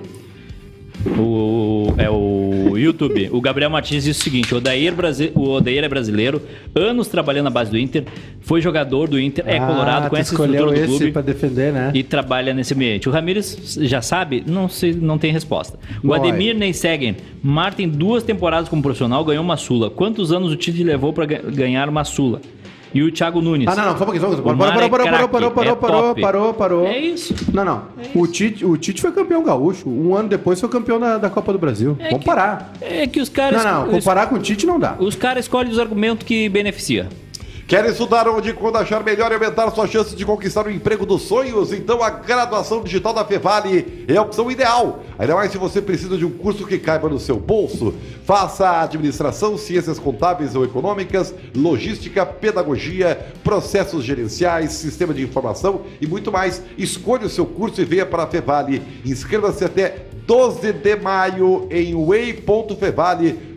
O, é o YouTube. O Gabriel Martins disse o seguinte: o Odair, Brasi- o Odair é brasileiro, anos trabalhando na base do Inter, foi jogador do Inter, é colorado, Ah, tu conhece a estrutura do esse clube. pra defender, né? E trabalha nesse ambiente. O Ramires já sabe? Não sei, não tem resposta. O Vai. Ademir Neissegen. Mar tem duas temporadas como profissional, ganhou uma Sula. Quantos anos o Tite levou para ganhar uma Sula? E o Thiago Nunes. Ah, não, não, só um pouquinho, só um pouquinho. Parou, é parou, parou, parou, parou, é parou, parou, parou. É isso. Não, não. O Tite, o Tite foi campeão gaúcho. Um ano depois foi campeão da, da Copa do Brasil. É Vamos que- parar. É que os caras. Não, não, os, comparar com o Tite não dá. os caras escolhem os argumentos que beneficia. Quer estudar onde e quando achar melhor e aumentar sua chance de conquistar o emprego dos sonhos? Então a graduação digital da Fevale é a opção ideal. Ainda mais se você precisa de um curso que caiba no seu bolso. Faça administração, ciências contábeis ou econômicas, logística, pedagogia, processos gerenciais, sistema de informação e muito mais. Escolha o seu curso e venha para a Fevale. Inscreva-se até 12 de maio em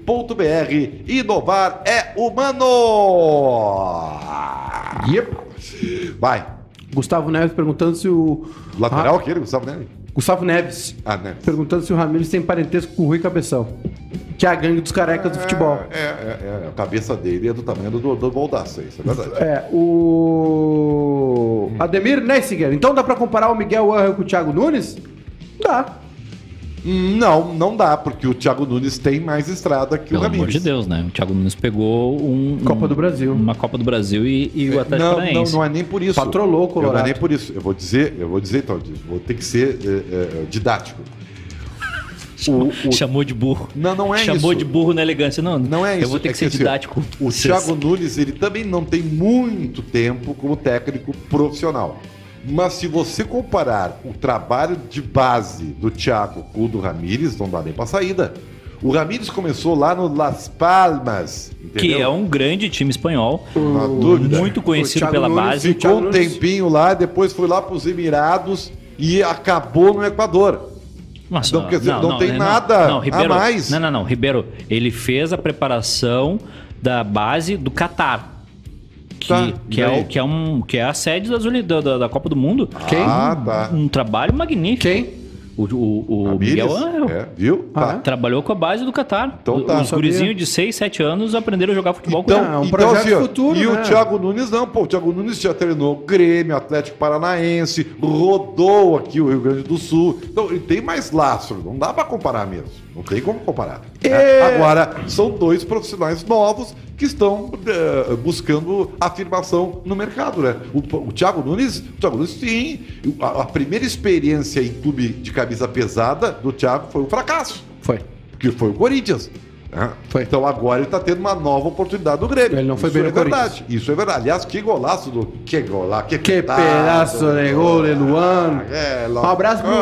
way.fevale.br. Inovar é humano! Yep. Vai. Gustavo Neves perguntando se o. Lateral Ra- aquele, Gustavo Neves? Gustavo Neves. Ah, né? Perguntando se o Ramires tem parentesco com o Rui Cabeção. Que é a gangue dos carecas do futebol. É, é, é, a cabeça dele é do tamanho do, do Baldaço, isso é verdade. É, o. Ademir Nessiger. Então dá pra comparar o Miguel Angel com o Thiago Nunes? Dá. Não, não dá, porque o Thiago Nunes tem mais estrada que Pelo o Ramires. amor de Deus, né? O Thiago Nunes pegou um, Copa um- do Brasil. uma Copa do Brasil e, e o Atlético Não, não, Paranaense. não é nem por isso. Patrolou o Colorado. Não é nem por isso. Eu vou dizer, eu vou dizer então, vou ter que ser é, é, didático. O- o- Chamou de burro. Não, não é Chamou isso. de burro na elegância. Não, Não é isso. Eu vou ter é que ser assim, didático. O Thiago Nunes, ele também não tem muito tempo como técnico profissional. Mas se você comparar o trabalho de base do Thiago com o do Ramires, não dá nem pra saída. O Ramires começou lá no Las Palmas, Que entendeu? é um grande time espanhol. Não. Muito conhecido pela Nunes base. e Ficou um tempinho lá, depois foi lá pros Emirados e acabou no Equador. Nossa, Então, quer dizer, não tem nada a Ribeiro, mais. Não, não, não. Ribeiro, ele fez a preparação da base do Catar. Que, Tá, que, é, que, é um, que é a sede da, da, da Copa do Mundo. Quem? Ah, tá. Um trabalho magnífico. Quem? O, o, o Miguel Angel. é, viu? Ah, Tá. é? Trabalhou com a base do Catar. Então tá. Os gurizinhos de 6, 7 anos aprenderam a jogar futebol Então, com é um então projeto assim, futuro, e né? o Thiago Nunes não, pô, o Thiago Nunes já treinou Grêmio, Atlético Paranaense, rodou aqui o Rio Grande do Sul. Então, ele tem mais lastro, não dá pra comparar mesmo. Não tem como comparar. né? É. Agora, são dois profissionais novos que estão eh, buscando afirmação no mercado, né? O, o Thiago Nunes, o Thiago Nunes sim, a, a primeira experiência em clube de camisa pesada do Thiago foi um fracasso Foi. que foi o Corinthians. né? Foi. Então agora ele está tendo uma nova oportunidade no Grêmio. Ele não foi Isso bem é no Corinthians. verdade. Isso é verdade. Aliás, que golaço do. Que golaço. Que, Que pedaço, pedaço de gol de Luan. É, Um abraço pro,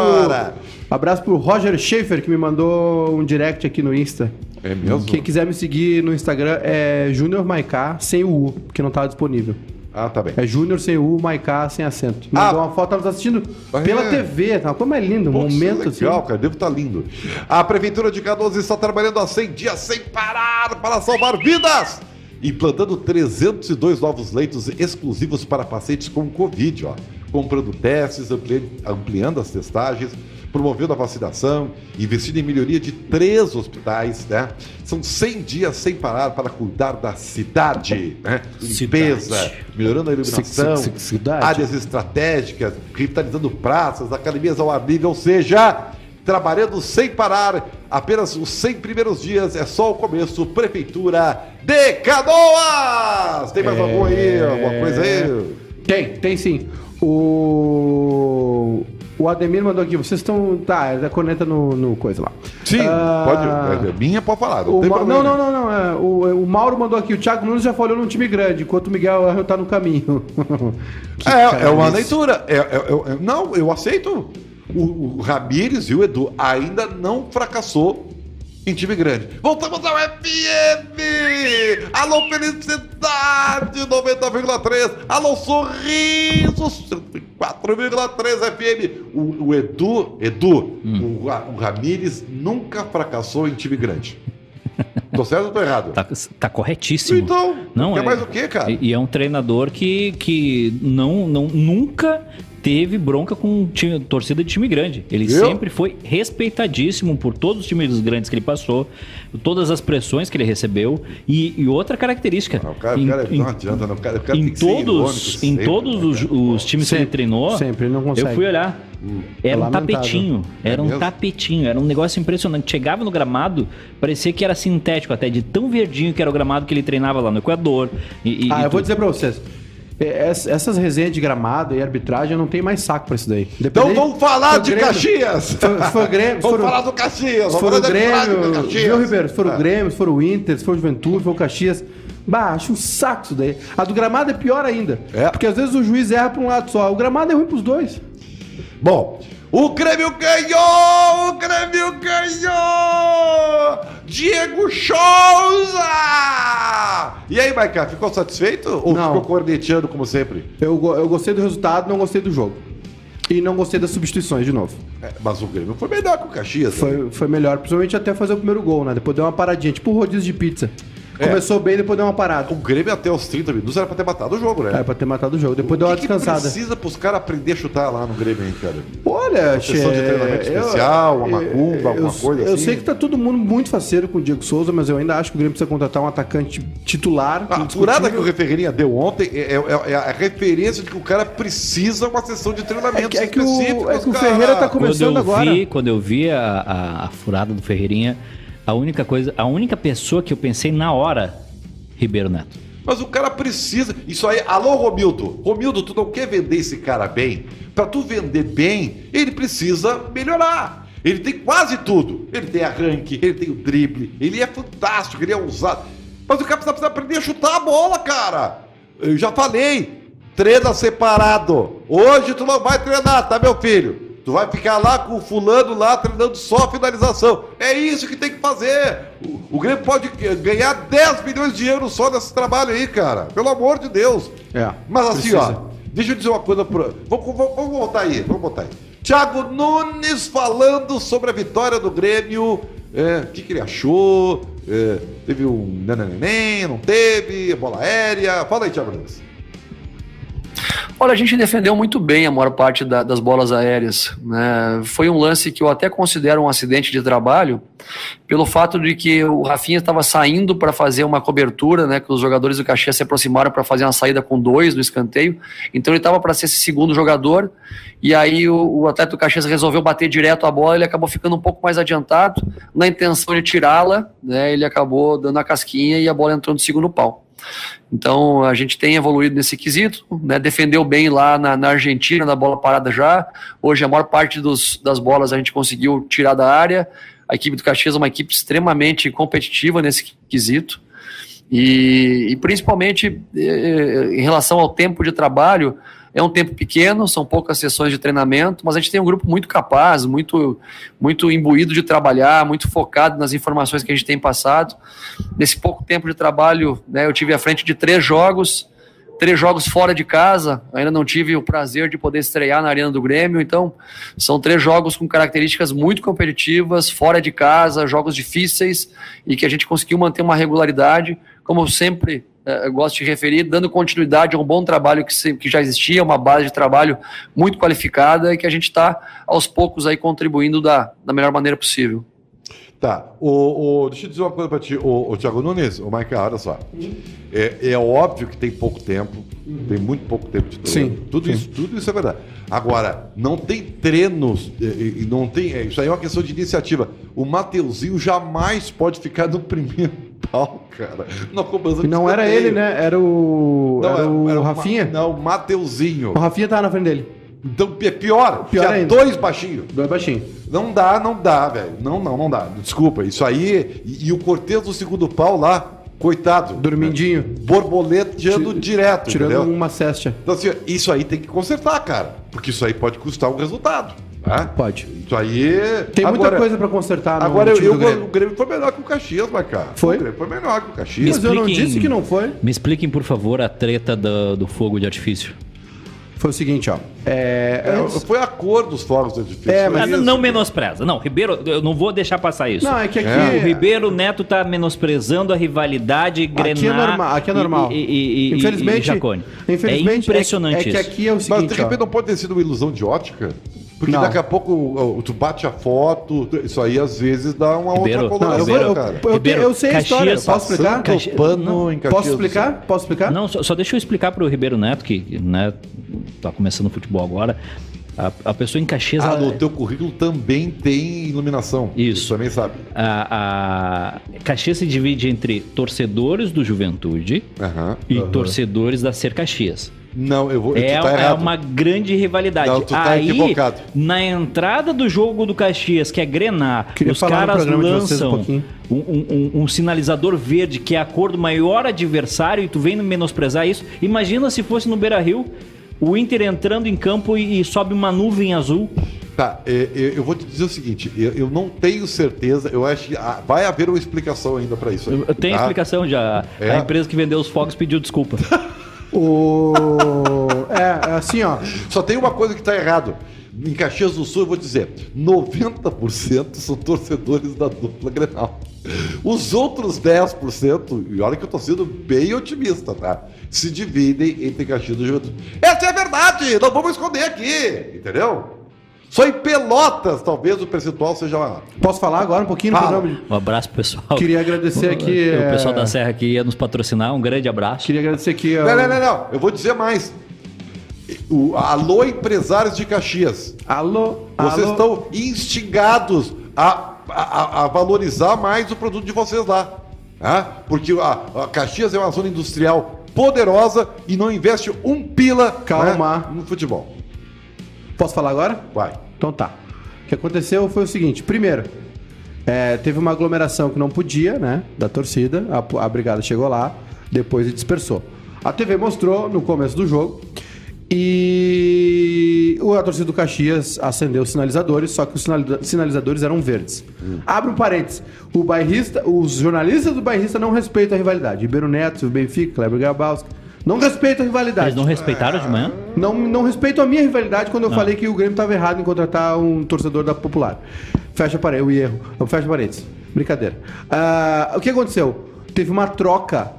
abraço pro Roger Schaefer, que me mandou um direct aqui no Insta. É mesmo? Quem quiser me seguir no Instagram é Junior Maiká, sem o U, que não tava disponível. Ah, tá bem. É Júnior sem U, Maiká sem acento. Mandou Ah. uma foto, tava nos assistindo pela é. TV, tá uma coisa mais linda, um Pô, momento é legal, assim. cara. Devo estar lindo. A Prefeitura de Canoas está trabalhando há 100 dias sem parar para salvar vidas. Implantando 302 novos leitos exclusivos para pacientes com Covid, ó. Comprando testes, ampli- ampliando as testagens, promovendo a vacinação, investindo em melhoria de três hospitais, né? São 100 dias sem parar para cuidar da cidade, né? Limpeza, Cidade. melhorando a iluminação, Ci- ci- cidade. áreas estratégicas, revitalizando praças, academias ao ar livre, ou seja, trabalhando sem parar. Apenas os 100 primeiros dias é só o começo. Prefeitura de Canoas! Tem mais algum aí? Alguma coisa aí? Tem, tem sim. O. O Ademir mandou aqui, vocês estão. Tá, é da corneta no, no coisa lá. Sim, Ah, pode. É minha pode falar. Não Ma- não, não, não, não. é, o, o Mauro mandou aqui, o Thiago Nunes já falhou num time grande, enquanto o Miguel Angel tá no caminho. É, é uma leitura. É, é- é- é- não, eu aceito. O, o Ramires e o Edu ainda não fracassou em time grande. Voltamos ao FM! Alô, felicidade! 90,3! Alô, sorrisos! 104,3 FM! O, o Edu, Edu, o, Ra- o Ramires nunca fracassou em time grande. Tô certo ou tô errado? Tá, tá corretíssimo. Então, Não é. mais o quê, cara? E, e é um treinador que, que não, não, nunca teve bronca com time, torcida de time grande. Ele Viu? sempre foi respeitadíssimo por todos os times grandes que ele passou, todas as pressões que ele recebeu. E, e outra característica. Não, o cara, o em- cara em- não adianta, não. O cara, o cara em tem que ser irônico todos, em sempre, todos né, os, os times que ele Sempre, treinou, sempre, ele não consegue. eu fui olhar. Era um lamentável. tapetinho, era um mesmo? tapetinho, era um negócio impressionante. Chegava no gramado, parecia que era sintético até, de tão verdinho que era o gramado que ele treinava lá no Equador. E, e- Ah, e eu vou dizer pra vocês. É, ess- Essas resenhas de gramado e arbitragem, eu não tenho mais saco pra isso daí. Então Independente- vamos falar de Grêmio- Caxias! Se for, Grêmio, Vamos for, falar do Caxias! se for o Grêmio, viu, Ribeiro? Se for o Grêmio, se for o Inter, se for o Juventude, se for o Caxias. Bah, acho um saco isso daí. A do gramado é pior ainda. É. Porque às vezes o juiz erra pra um lado só. O gramado é ruim pros dois. Bom, o Grêmio ganhou! O Grêmio ganhou! Diego Souza! E aí, Maiká, ficou satisfeito ou Não. ficou corneteando como sempre? Eu, eu gostei do resultado, não gostei do jogo. E não gostei das substituições de novo. É, mas o Grêmio foi melhor que o Caxias. né? Foi, foi melhor, principalmente até fazer o primeiro gol, né? Depois deu uma paradinha, tipo o rodízio de pizza. É. Começou bem, depois deu uma parada. O Grêmio até os 30 minutos era pra ter matado o jogo, né? É, pra ter matado o jogo. Depois deu O uma que que descansada. precisa pros caras aprender a chutar lá no Grêmio, hein, cara? Olha, sessão de treinamento eu- especial, uma eu- macumba, alguma eu- coisa Eu assim? sei que tá todo mundo muito faceiro com o Diego Souza, mas eu ainda acho que o Grêmio precisa contratar um atacante titular. A furada que o Refereirinha deu ontem é, é- é a referência de que o cara precisa uma sessão de é treinamento que, é que o, específico. é que o Ferreira tá Quando começando eu agora. vi, quando eu vi a, a- a furada do Ferreirinha, a única coisa, a única pessoa que eu pensei na hora, Ribeiro Neto. Mas o cara precisa. Isso aí. Alô, Romildo. Romildo, tu não quer vender esse cara bem? Pra tu vender bem, ele precisa melhorar. Ele tem quase tudo. Ele tem arranque, ele tem o drible, ele é fantástico, ele é ousado. Mas o cara precisa aprender a chutar a bola, cara. Eu já falei. Treina separado. Hoje tu não vai treinar, tá, meu filho? Tu vai ficar lá com o fulano lá treinando só finalização. É isso que tem que fazer. O, o Grêmio pode ganhar 10 milhões de euros só nesse trabalho aí, cara. Pelo amor de Deus. É, Mas assim, precisa. ó, deixa eu dizer uma coisa pro. Vamos, vamos, vamos voltar aí, vamos voltar aí. Thiago Nunes falando sobre a vitória do Grêmio. é, O que, que ele achou? É, teve um nananém, não teve? Bola aérea. Fala aí, Thiago Nunes. Olha, a gente defendeu muito bem a maior parte da- das bolas aéreas. né? Foi um lance que eu até considero um acidente de trabalho, pelo fato de que o Rafinha estava saindo para fazer uma cobertura, né? Que os jogadores do Caxias se aproximaram para fazer uma saída com dois no escanteio. Então ele estava para ser esse segundo jogador. E aí o, o atleta do Caxias resolveu bater direto a bola, ele acabou ficando um pouco mais adiantado. Na intenção de tirá-la, né? Ele acabou dando a casquinha e a bola entrou no segundo pau. Então a gente tem evoluído nesse quesito, né? defendeu bem lá na, na Argentina, na bola parada já. Hoje a maior parte dos, das bolas a gente conseguiu tirar da área. A equipe do Caxias é uma equipe extremamente competitiva nesse quesito. E, e principalmente eh, em relação ao tempo de trabalho, é um tempo pequeno, são poucas sessões de treinamento, mas a gente tem um grupo muito capaz, muito, muito imbuído de trabalhar, muito focado nas informações que a gente tem passado. Nesse pouco tempo de trabalho, né, eu tive à frente de três jogos, três jogos fora de casa, ainda não tive o prazer de poder estrear na Arena do Grêmio, então são três jogos com características muito competitivas, fora de casa, jogos difíceis e que a gente conseguiu manter uma regularidade, como sempre eh, gosto de referir, dando continuidade a um bom trabalho que, se- que já existia, uma base de trabalho muito qualificada e que a gente está aos poucos aí contribuindo da, da melhor maneira possível. Tá, o, o- deixa eu dizer uma coisa pra ti, o, o Thiago Nunes, o Maica, olha só. É, é óbvio que tem pouco tempo, tem muito pouco tempo de treino. Sim, tudo, sim. Isso, tudo isso é verdade. Agora, não tem treinos, e, e- e não tem. é, isso aí é uma questão de iniciativa. O Mateuzinho jamais pode ficar no primeiro pau, cara. Na cobrança não era ele, né? Era o. Não, era o era Rafinha? Não, o Mateuzinho. O Rafinha tava na frente dele. Então, é pior. Pior ainda. dois baixinhos. Dois baixinhos. Não dá, não dá, velho. Não, não, não dá. Desculpa, isso aí. E, e o Cortez do segundo pau lá, coitado. Dormindinho. Borboleteando Ti- direto, Tirando entendeu? uma cesta. Então, assim, isso aí tem que consertar, cara. Porque isso aí pode custar um resultado. Tá? Pode. Isso aí. Tem muita Agora- coisa pra consertar no Agora, eu, eu, do Grêmio. o Grêmio foi melhor que o Caxias, mas, cara. Foi? O Grêmio foi melhor que o Caxias. Mas eu não Expliquem- disse que não foi. Me expliquem, por favor, a treta do, do fogo de artifício. foi o seguinte, ó. É, É, antes- foi a cor dos fogos do edifício. É, foi mas não, isso. não menospreza. Não, Ribeiro, eu não vou deixar passar isso. Não, é que aqui. É, O Ribeiro Neto tá menosprezando a rivalidade Grenar Aqui é normal. Aqui é normal. e, e, e, infelizmente, e Jacone. infelizmente é impressionante é, que- é aqui é o Mas de seguinte, ó. repente não pode ter sido uma ilusão de ótica? Porque Não. daqui a pouco tu bate a foto, isso aí às vezes dá uma Ribeiro, outra Não, eu, coloração, vou, eu, cara. eu, Ribeiro, eu sei a história. Caxias, Posso explicar? Caxi- pano não. em Caxias Posso explicar? Posso explicar? Não, só, só deixa eu explicar pro Ribeiro Neto, que né, tá começando o futebol agora. A, a pessoa em Caxias. Ah, ela- no teu currículo também tem iluminação. Isso. Tu também sabe. a, a Caxias se divide entre torcedores do Juventude e torcedores da Ser Caxias. Não, eu vou. É, tu tá é uma grande rivalidade. Não, tu tá Aí, equivocado. na entrada do jogo do Caxias, que é Grenar, Queria os caras lançam um, um- um- um sinalizador verde, que é a cor do maior adversário, e tu vem menosprezar isso. Imagina se fosse no Beira Rio, o Inter entrando em campo e, e sobe uma nuvem azul. Tá, é, é, eu vou te dizer o seguinte: eu, eu não tenho certeza, eu acho que ah, vai haver uma explicação ainda pra isso. aí, Eu tenho tá? explicação já. É? A empresa que vendeu os fogos pediu desculpa. O... É, é assim, ó. Só tem uma coisa que tá errado. Em Caxias do Sul, eu vou dizer: 90% são torcedores da dupla Grenal. Os outros 10%, e olha que eu tô sendo bem otimista, tá? Se dividem entre Caxias do Juventude. Essa é a verdade! Não vamos esconder aqui! Entendeu? Só em Pelotas, talvez o percentual seja maior. Posso falar agora um pouquinho Fala. de- Um abraço pessoal. Queria agradecer aqui. O pessoal é, da Serra que ia nos patrocinar, um grande abraço. Queria agradecer aqui. Não, não, não, não. Eu vou dizer mais. O, alô, empresários de Caxias. Alô, Vocês alô. estão instigados a, a- a- a valorizar mais o produto de vocês lá. tá? Porque a, a Caxias é uma zona industrial poderosa e não investe um pila Calma. né, no futebol. Posso falar agora? Vai. Então tá. O que aconteceu foi o seguinte: primeiro, é, teve uma aglomeração que não podia, né? Da torcida. A, a brigada chegou lá, depois dispersou. A TV mostrou no começo do jogo. E a torcida do Caxias acendeu os sinalizadores, só que os sinaliza- sinalizadores eram verdes. Abre um parênteses. O bairrista, os jornalistas do bairrista não respeitam a rivalidade. Ribeiro Neto, Benfica, Kleber Grabowski. Não respeitam a rivalidade. Eles não respeitaram de manhã? Não, não respeito a minha rivalidade quando eu falei que o Grêmio estava errado em contratar um torcedor da Popular. Fecha parede, o erro. Fecha parênteses. Brincadeira. Ah, o que aconteceu? Teve uma troca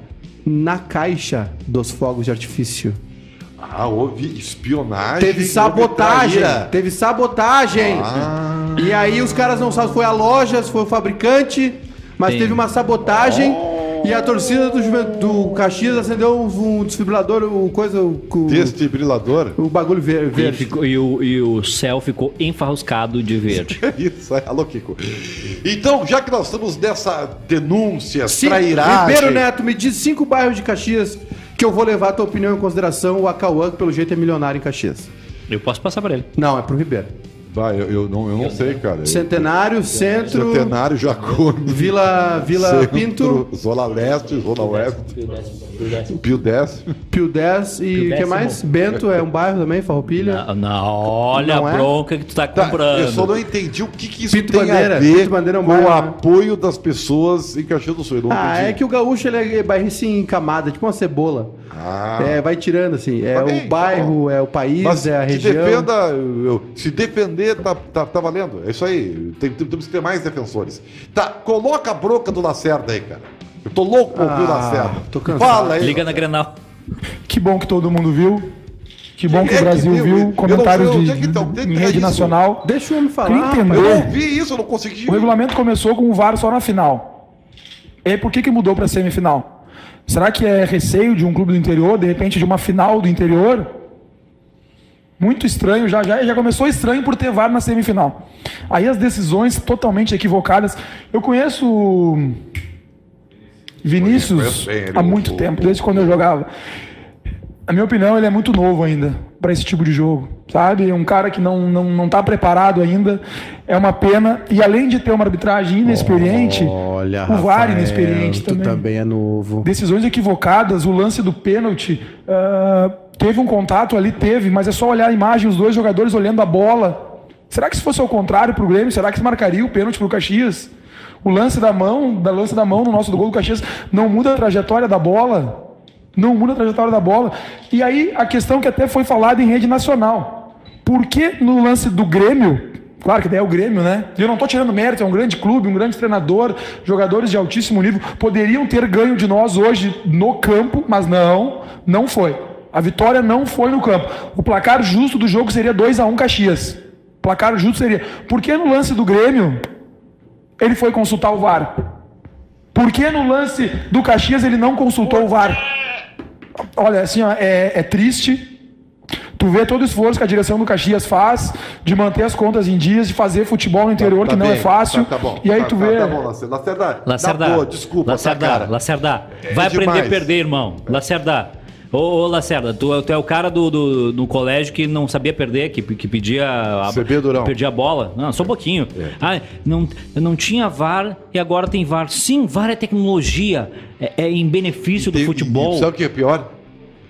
na caixa dos fogos de artifício. Ah, houve espionagem. Teve sabotagem. Teve sabotagem. Ah. E aí os caras não sabem se foi a loja, se foi o fabricante, mas Tem. teve uma sabotagem. E a torcida do, do Caxias acendeu um, um desfibrilador, o coisa. O, o- Desfibrilador. o bagulho ver- E, verde. ficou- e o, e o céu ficou enfarruscado de verde. Isso, é, alô, Kiko. Então, já que nós estamos nessa denúncia, Sim, trairagem... Ribeiro Neto, me diz cinco bairros de Caxias que eu vou levar a tua opinião em consideração. O Acauã, que pelo jeito é milionário em Caxias. Eu posso passar para ele. Não, é pro Ribeiro. Vai, eu, eu não, eu não sei, cara. Eu- Centenário, Centro, Centenário, Jacone. Vila, Vila Centro, Pinto, Zona Leste, Zona Oeste. Pio 10. Pio 10 e o que mais? Bento é um bairro também, Farroupilha. Não, não, olha Não a é? bronca que tu tá Tá, comprando. eu só não entendi o que, que isso Pinto tem Bandeira, a ver Pinto Bandeira é um com o né? apoio das pessoas em Caxias do Sul. Ah, entendi. é que o gaúcho ele é bairro assim em camada, tipo uma cebola. Ah. É, vai tirando assim. É Tá bem, o bairro, é o país, Mas é a região. defenda, eu- se defender, tá, tá, tá valendo. É isso aí. Tem- tem- temos que ter mais defensores. Tá, coloca a bronca do Lacerda aí, cara. Eu tô louco pra ouvir o Ah, Lacerda. tô cansado. Fala aí. Liga na Grenal. Que bom que todo mundo viu. Que bom que é o que Brasil viu? Eu viu. não Comentários sei de, onde é que tá- é que em tá rede nacional. Deixa o homem falar. Entender. Eu não ouvi isso, eu não consegui. O regulamento começou com o VAR só na final. E aí, por que, que mudou para semifinal? Será que é receio de um clube do interior, de repente de uma final do interior? Muito estranho, já, já, já começou estranho por ter VAR na semifinal. Aí as decisões totalmente equivocadas. Eu conheço o Vinícius bem há muito o- tempo, desde quando eu jogava. Na minha opinião, ele é muito novo ainda para esse tipo de jogo, sabe? Um cara que não, não, não tá preparado ainda. É uma pena. E além de ter uma arbitragem inexperiente, Olha, o VAR Rafael, inexperiente também. também é novo. Decisões equivocadas, o lance do pênalti. ah, teve um contato ali, teve, mas é só olhar a imagem, os dois jogadores olhando a bola. Será que se fosse ao contrário pro Grêmio, será que marcaria o pênalti pro Caxias? O lance da mão, da lance da mão no nosso do gol do Caxias não muda a trajetória da bola. Não muda a trajetória da bola. E aí a questão que até foi falada em rede nacional. Por que no lance do Grêmio, claro que daí é o Grêmio, né? Eu não estou tirando mérito, é um grande clube, um grande treinador, jogadores de altíssimo nível, poderiam ter ganho de nós hoje no campo, mas não, não foi. A vitória não foi no campo. O placar justo do jogo seria 2 a 1 Caxias. O placar justo seria. Por que no lance do Grêmio ele foi consultar o VAR? Por que no lance do Caxias ele não consultou o VAR? Olha, assim, ó, é, é triste. Tu vê todo o esforço que a direção do Caxias faz de manter as contas em dias, de fazer futebol no interior, Tá que não bem, é fácil. Tá, tá bom. E aí Tá- tu tá- vê. Tá bom, Lacerda. Lacerda, boa, desculpa, Lacerda, tá, cara. Lacerda, É vai aprender demais. a perder, irmão. Lacerda. Ô, ô Lacerda, tu, tu é o cara do, do, do colégio que não sabia perder, que, que pedia a, Durão. perdia a bola. Não, só um pouquinho. É. Ah, não, não tinha VAR e agora tem VAR. Sim, VAR é tecnologia. É, é em benefício do E- futebol. e Sabe o que é pior?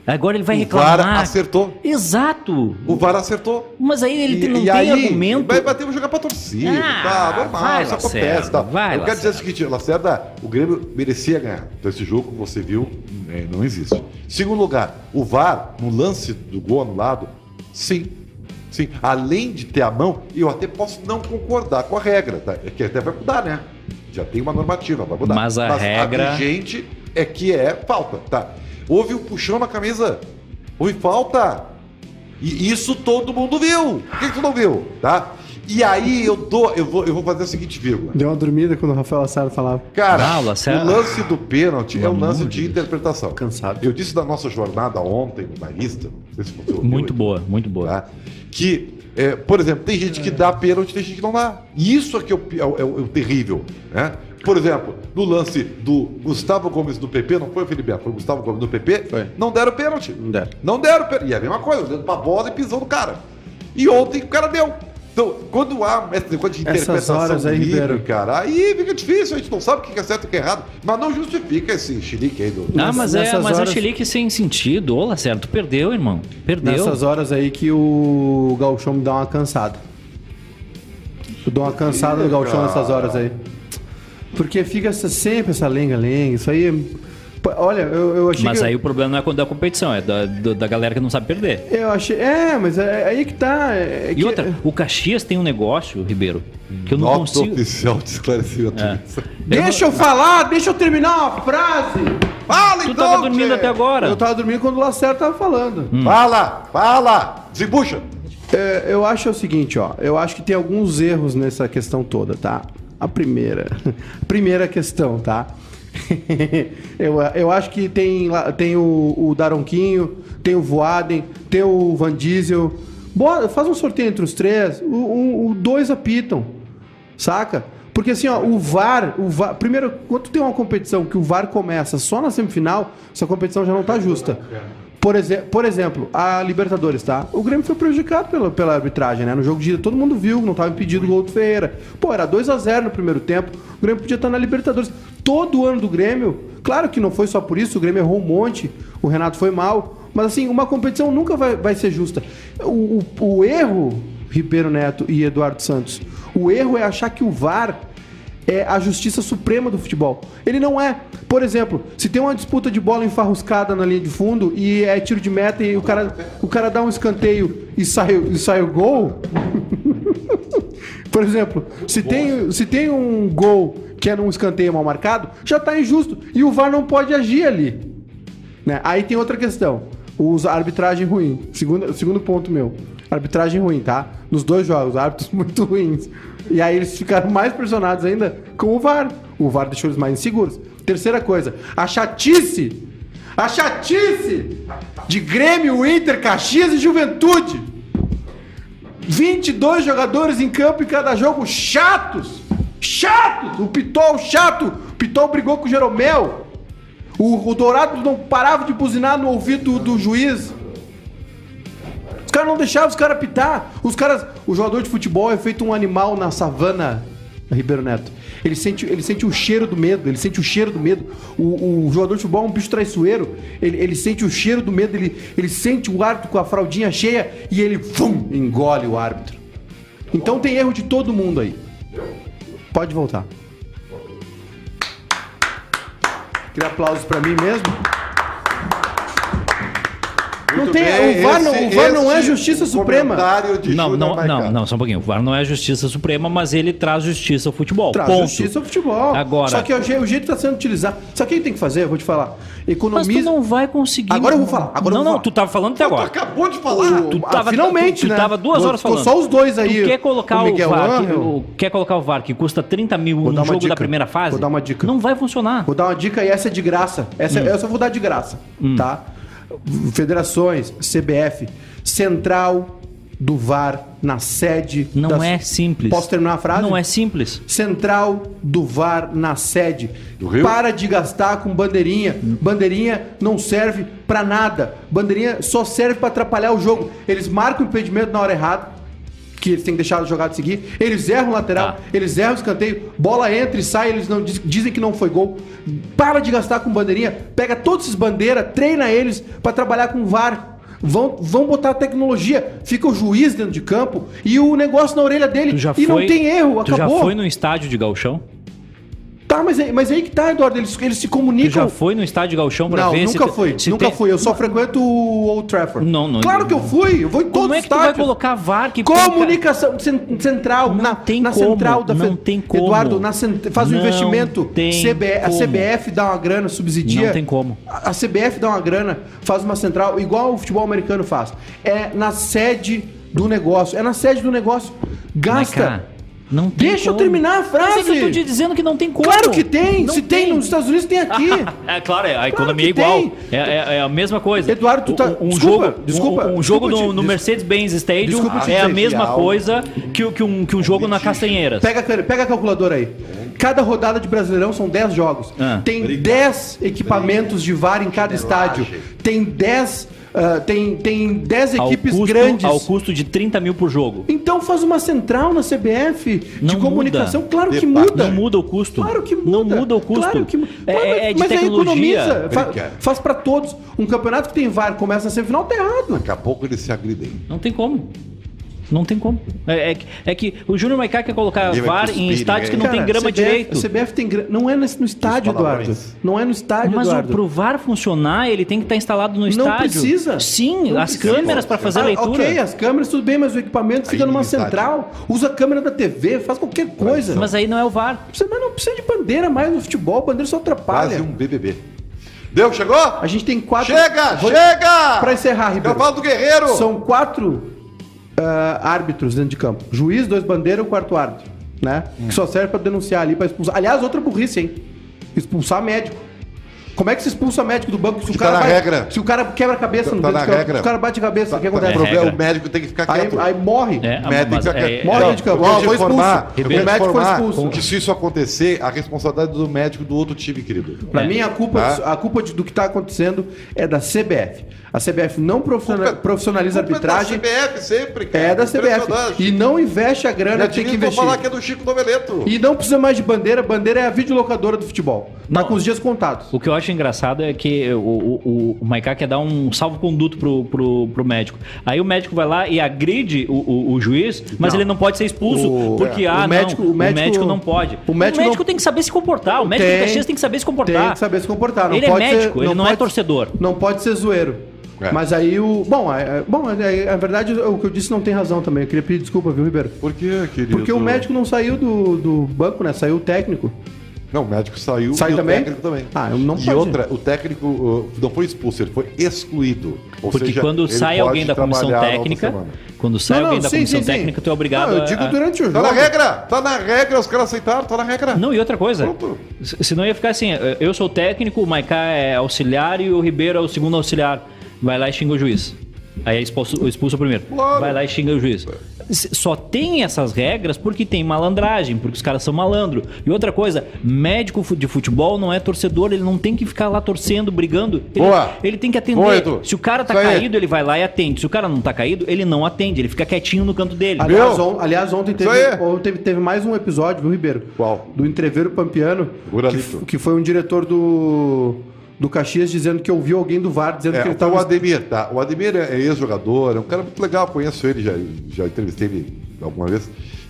Agora ele vai o reclamar. VAR acertou. Exato. O VAR acertou. Mas aí ele E- não e tem aí, argumento. Vai bater, vou jogar pra torcida. Ah, tá, normal, vai, isso Lacerda, acontece. Tá. vai, Eu quero dizer o seguinte, Lacerda, o Grêmio merecia ganhar. Então esse jogo, você viu, é, não existe. Segundo lugar, o VAR, no lance do gol anulado, sim. Sim, além de ter a mão, eu até posso não concordar com a regra, tá? É que até vai mudar, né? Já tem uma normativa, vai mudar. Mas a regra- A vigente é que é falta, tá? Houve um puxão na camisa. Houve falta. E isso todo mundo viu. Por que, que tu não viu? Tá? E aí eu dou, eu vou, eu vou fazer a seguinte vírgula. Deu uma dormida quando o Rafael Lacerda falava. Cara, Ah, o o lance do pênalti é um lance de de interpretação. Cansado. Eu disse da nossa jornada ontem no Marista, não sei se você ouviu, Muito boa, muito boa. tá? que, é, por exemplo, tem gente que dá pênalti, tem gente que não dá. E isso é que é o, pi- é o- é o- é o terrível. Né? Por exemplo, no lance do Gustavo Gomes do PP, não foi o Felipe foi o Gustavo Gomes do PP, Foi. não deram pênalti. Não deram. Não deram pênalti. E é a mesma coisa, dentro pra bola e pisão do cara. E ontem o cara deu. Então, quando há essa coisa de Essas interpretação horas aí, livre, Ribeiro. cara, aí fica difícil, a gente não sabe o que é certo e o que é errado. Mas não justifica esse xilique aí do. Ah, mas é, mas horas- é chilique sem sentido. Ô, Lacerda, tu perdeu, irmão. Perdeu. Nessas horas aí que o Galchão me dá uma cansada. Eu dou uma cansada no Galchão nessas horas aí. Porque fica essa- sempre essa lenga-lenga, isso aí... é- Olha, eu, eu achei Mas que... aí o problema não é quando da competição, é da, do- da galera que não sabe perder. Eu achei... É, mas é, é aí que tá... é E que- outra, o Caxias tem um negócio, Ribeiro, que eu não Nota consigo. oficial de esclarecimento. É. Deixa eu falar, deixa eu terminar uma frase! Fala Tu então, tava dormindo tchê. até agora. Eu tava dormindo quando o Lacerda tava falando. Fala, fala, desembucha. É, eu acho o seguinte, ó. Eu acho que tem alguns erros nessa questão toda, tá? A primeira. primeira questão, tá? eu, eu acho que tem, tem o, o Daronquinho, tem o Voaden, tem o Van Diesel. Bora, faz um sorteio entre os três. O, o- o dois apitam. Saca? Porque assim, ó, o VAR, o VAR. Primeiro, quando tem uma competição que o VAR começa só na semifinal, essa competição já não tá justa. Por, por exemplo, a Libertadores, tá? O Grêmio foi prejudicado pela, pela arbitragem, né? No jogo de ida, todo mundo viu, não tava impedido o gol do Ferreira. Pô, era 2 a 0 no primeiro tempo. O Grêmio podia estar na Libertadores. Todo ano do Grêmio, claro que não foi só por isso, o Grêmio errou um monte, o Renato foi mal. Mas assim, uma competição nunca vai, vai ser justa. O, o- o erro, Ribeiro Neto e Eduardo Santos, o erro é achar que o VAR é a justiça suprema do futebol. Ele não é. Por exemplo, se tem uma disputa de bola enfarruscada na linha de fundo e é tiro de meta e o cara, o cara dá um escanteio e sai, e sai o gol. Por exemplo, se tem, se tem um gol que é num escanteio mal marcado, já tá injusto. E o VAR não pode agir ali. Né? Aí tem outra questão. Usa arbitragem ruim. Segundo, segundo ponto meu. Arbitragem ruim, tá? Nos dois jogos, árbitros muito ruins. E aí eles ficaram mais pressionados ainda com o VAR. O VAR deixou eles mais inseguros. Terceira coisa, a chatice. A chatice de Grêmio, Inter, Caxias e Juventude. 22 jogadores em campo em cada jogo, chatos! Chatos! O Pitol chato! O Pitol brigou com o Jeromel. O, o Dourado não parava de buzinar no ouvido do, do juiz. Os caras não deixavam os caras pitar. Os caras. O jogador de futebol é feito um animal na savana, Ribeiro Neto. Ele sente, ele sente o cheiro do medo, ele sente o cheiro do medo. O, o jogador de futebol é um bicho traiçoeiro. Ele, ele sente o cheiro do medo, ele, ele sente o árbitro com a fraldinha cheia e ele vum, engole o árbitro. Então tem erro de todo mundo aí. Pode voltar. Queria aplausos pra mim mesmo. Não tem, o VAR, não, o VAR não é Justiça Suprema. Não, não, não, não, só um pouquinho. O VAR não é a Justiça Suprema, mas ele traz justiça ao futebol. Traz ponto. justiça ao futebol. Agora- Só que o je- o jeito está sendo utilizado. Sabe o que ele tem que fazer? Eu vou te falar. Mas Economiza. tu não vai conseguir. Agora eu vou falar, agora eu não, vou não, falar. tu tava falando até Tu agora. acabou de falar. Tu Ah, tava, finalmente, tu, tu né? tava duas horas Ficou falando. só os dois aí, Tu quer colocar o o, VAR, que, o- quer colocar o VAR que custa 30 mil Vou no jogo dica. da primeira fase? Vou dar uma dica. Não vai funcionar. Vou dar uma dica e essa é de graça. Essa, essa eu vou dar de graça, tá? Federações, CBF, central do VAR na sede. Não das- é simples. Posso terminar a frase? Não é simples. Central do VAR na sede. Do Rio? Para de gastar com bandeirinha. Bandeirinha não serve pra nada. Bandeirinha só serve pra atrapalhar o jogo. Eles marcam o impedimento na hora errada. Que eles têm que deixar a jogada seguir. Eles erram o lateral, Tá. eles erram o escanteio, bola entra e sai, eles não diz- dizem que não foi gol. Para de gastar com bandeirinha, pega todos esses bandeiras, treina eles pra trabalhar com VAR. Vão, vão botar tecnologia, fica o juiz dentro de campo e o negócio na orelha dele. Tu e foi, não tem erro, Tu acabou. já foi no estádio de Galchão? Tá, mas, aí- mas aí que tá, Eduardo. Eles, eles se Tu comunicam. já foi no estádio Galchão pra Não, ver nunca se... fui. se nunca tem- fui. Eu só frequento o Old Trafford. Não, não- Claro que eu fui. Eu vou em todos Como é que tu vai colocar VAR que Comunicação cen- central, Não na, tem na como, central da não tem como. Eduardo, na cent- faz um Não investimento. tem CB a. CBF dá uma grana, subsidia. Não tem como. A, a CBF dá uma grana, faz uma central, igual o futebol americano faz. É na sede do negócio. É na sede do negócio. Gasta. Não tem Deixa eu como. terminar a frase. Mas é que eu tô te dizendo que não tem como. Claro que tem. Não Se tem. nos Estados Unidos, tem aqui. É claro, é, a economia é igual. tem. É, é- é a mesma coisa. Eduardo, tu tá- Um, um desculpa, jogo, desculpa, um, um desculpa jogo te- no, no des- Mercedes-Benz Stadium Desculpa é a mesma Fial. coisa que, o- que um, que um jogo na Castanheiras. Pega, a- pega a calculadora aí. Cada rodada de Brasileirão são 10 jogos. Ah. Tem 10 equipamentos de VAR em cada estádio. Tem 10, ah, tem, tem 10 Ao equipes custo, grandes. ao custo de 30 mil por jogo. Então faz uma central na CBF de Não comunicação. muda. Claro que muda. Não muda o custo. Claro que muda. Não muda o custo. Claro que muda. É, Mas- é de mas aí tecnologia. economiza. Fa- faz pra todos. Um campeonato que tem VAR começa na semifinal tá errado. Daqui a pouco eles se agridem. Não tem como. Não tem como. É, é que- é que o Júnior Maicá quer colocar VAR em estádios que não ninguém. tem grama CBF, direito. A CBF tem gra- Não é no estádio, Eduardo. Não é no estádio, Mas o, Eduardo. pro VAR funcionar, ele tem que estar instalado no Não estádio. precisa. Sim, Não as precisa. câmeras para fazer a Ah, leitura. Ok, as câmeras tudo bem, mas o equipamento fica Aí, numa estádio. central. Usa a câmera da TV, faz qualquer coisa. Mas aí não é o VAR. Mas não precisa de bandeira mais no futebol, bandeira só atrapalha. Quase um BBB. Deu? Chegou? A gente tem quatro. Chega! Vou- Chega! Pra encerrar, Ribeiro. falo do Guerreiro! São quatro ah, árbitros dentro de campo. Juiz, dois bandeiras o quarto árbitro. Né? Que só serve pra denunciar ali, pra expulsar. Aliás, outra burrice, hein? Expulsar médico. Como é que se expulsa médico do banco se o cara tá na vai- regra. Se o cara quebra a cabeça Tá- no tá na de campo, regra. se o cara bate a cabeça, o que O, acontece? problema- regra. o médico tem que ficar Aí, quieto. aí morre. É, O médico tem que ficar é- quieto. morre Não, de campo. eu informar, eu O médico foi expulso. que se isso acontecer, a responsabilidade do médico do outro time, querido. Pra mim, a culpa, Tá. a culpa de- do que tá acontecendo é da CBF. A CBF não profissionaliza a culpa é da arbitragem. CBF sempre, cara. É da CBF. E não investe a grana que tem que investir. falar que é do Chico Noveleto. E não precisa mais de bandeira. Bandeira é a videolocadora do futebol. Tá com os dias contados. O que eu acho engraçado é que o, o, o, Maiká quer dar um salvo-conduto pro, pro, pro médico. Aí o médico vai lá e agride o, o, o juiz, mas Não. ele não pode ser expulso, O- porque é, ah, o médico- não, o médico- não pode. o médico não- tem que saber se comportar. O médico Tem- do Caxias tem que saber se comportar. Tem que saber se comportar. Não Ele é pode ser- médico, ele não é pode- torcedor. Não pode ser zoeiro. É. Mas aí o. Bom, é, é- bom é, é, a verdade, o que eu disse não tem razão também. Eu queria pedir desculpa, viu, Ribeiro? Por quê, querido? Porque o médico não saiu do, do banco, né? Saiu o técnico. Não, o médico saiu Sai e também? o técnico também. Ah, eu não E pode. outra, o técnico uh, não foi expulso, ele foi excluído. Ou Porque seja, quando ele sai pode alguém da comissão trabalhar na outra técnica, semana. quando sai Não, não, alguém da sim, comissão sim, sim. técnica, tu é obrigado Não, eu digo a... durante o Tá jogo. na regra, tá na regra, os caras aceitaram, tá na regra. Não, e outra coisa. Pronto. Se- Senão ia ficar assim: eu sou o técnico, o Maiká é auxiliar e o Ribeiro é o segundo auxiliar. Vai lá e xinga o juiz. Aí é expulso, expulsa o primeiro. Claro. Vai lá e xinga o juiz. Só tem essas regras porque tem malandragem, porque os caras são malandro. E outra coisa, médico de futebol não é torcedor, ele não tem que ficar lá torcendo, brigando. Ele, Boa. ele tem que atender. Boa, Edu. Se o cara tá caído, ele vai lá e atende. Se o cara não tá caído, ele não atende, ele fica quietinho no canto dele. Aliás, on- aliás, ontem, teve, teve, teve mais um episódio, viu, Ribeiro? Qual? Do Entreveiro Pampiano. Que, que foi um diretor do, do Caxias dizendo que ouviu alguém do VAR dizendo É, que ele então o estava. Ademir, tá? O Ademir é é ex-jogador, é um cara muito legal, conheço ele, já, já entrevistei ele alguma vez.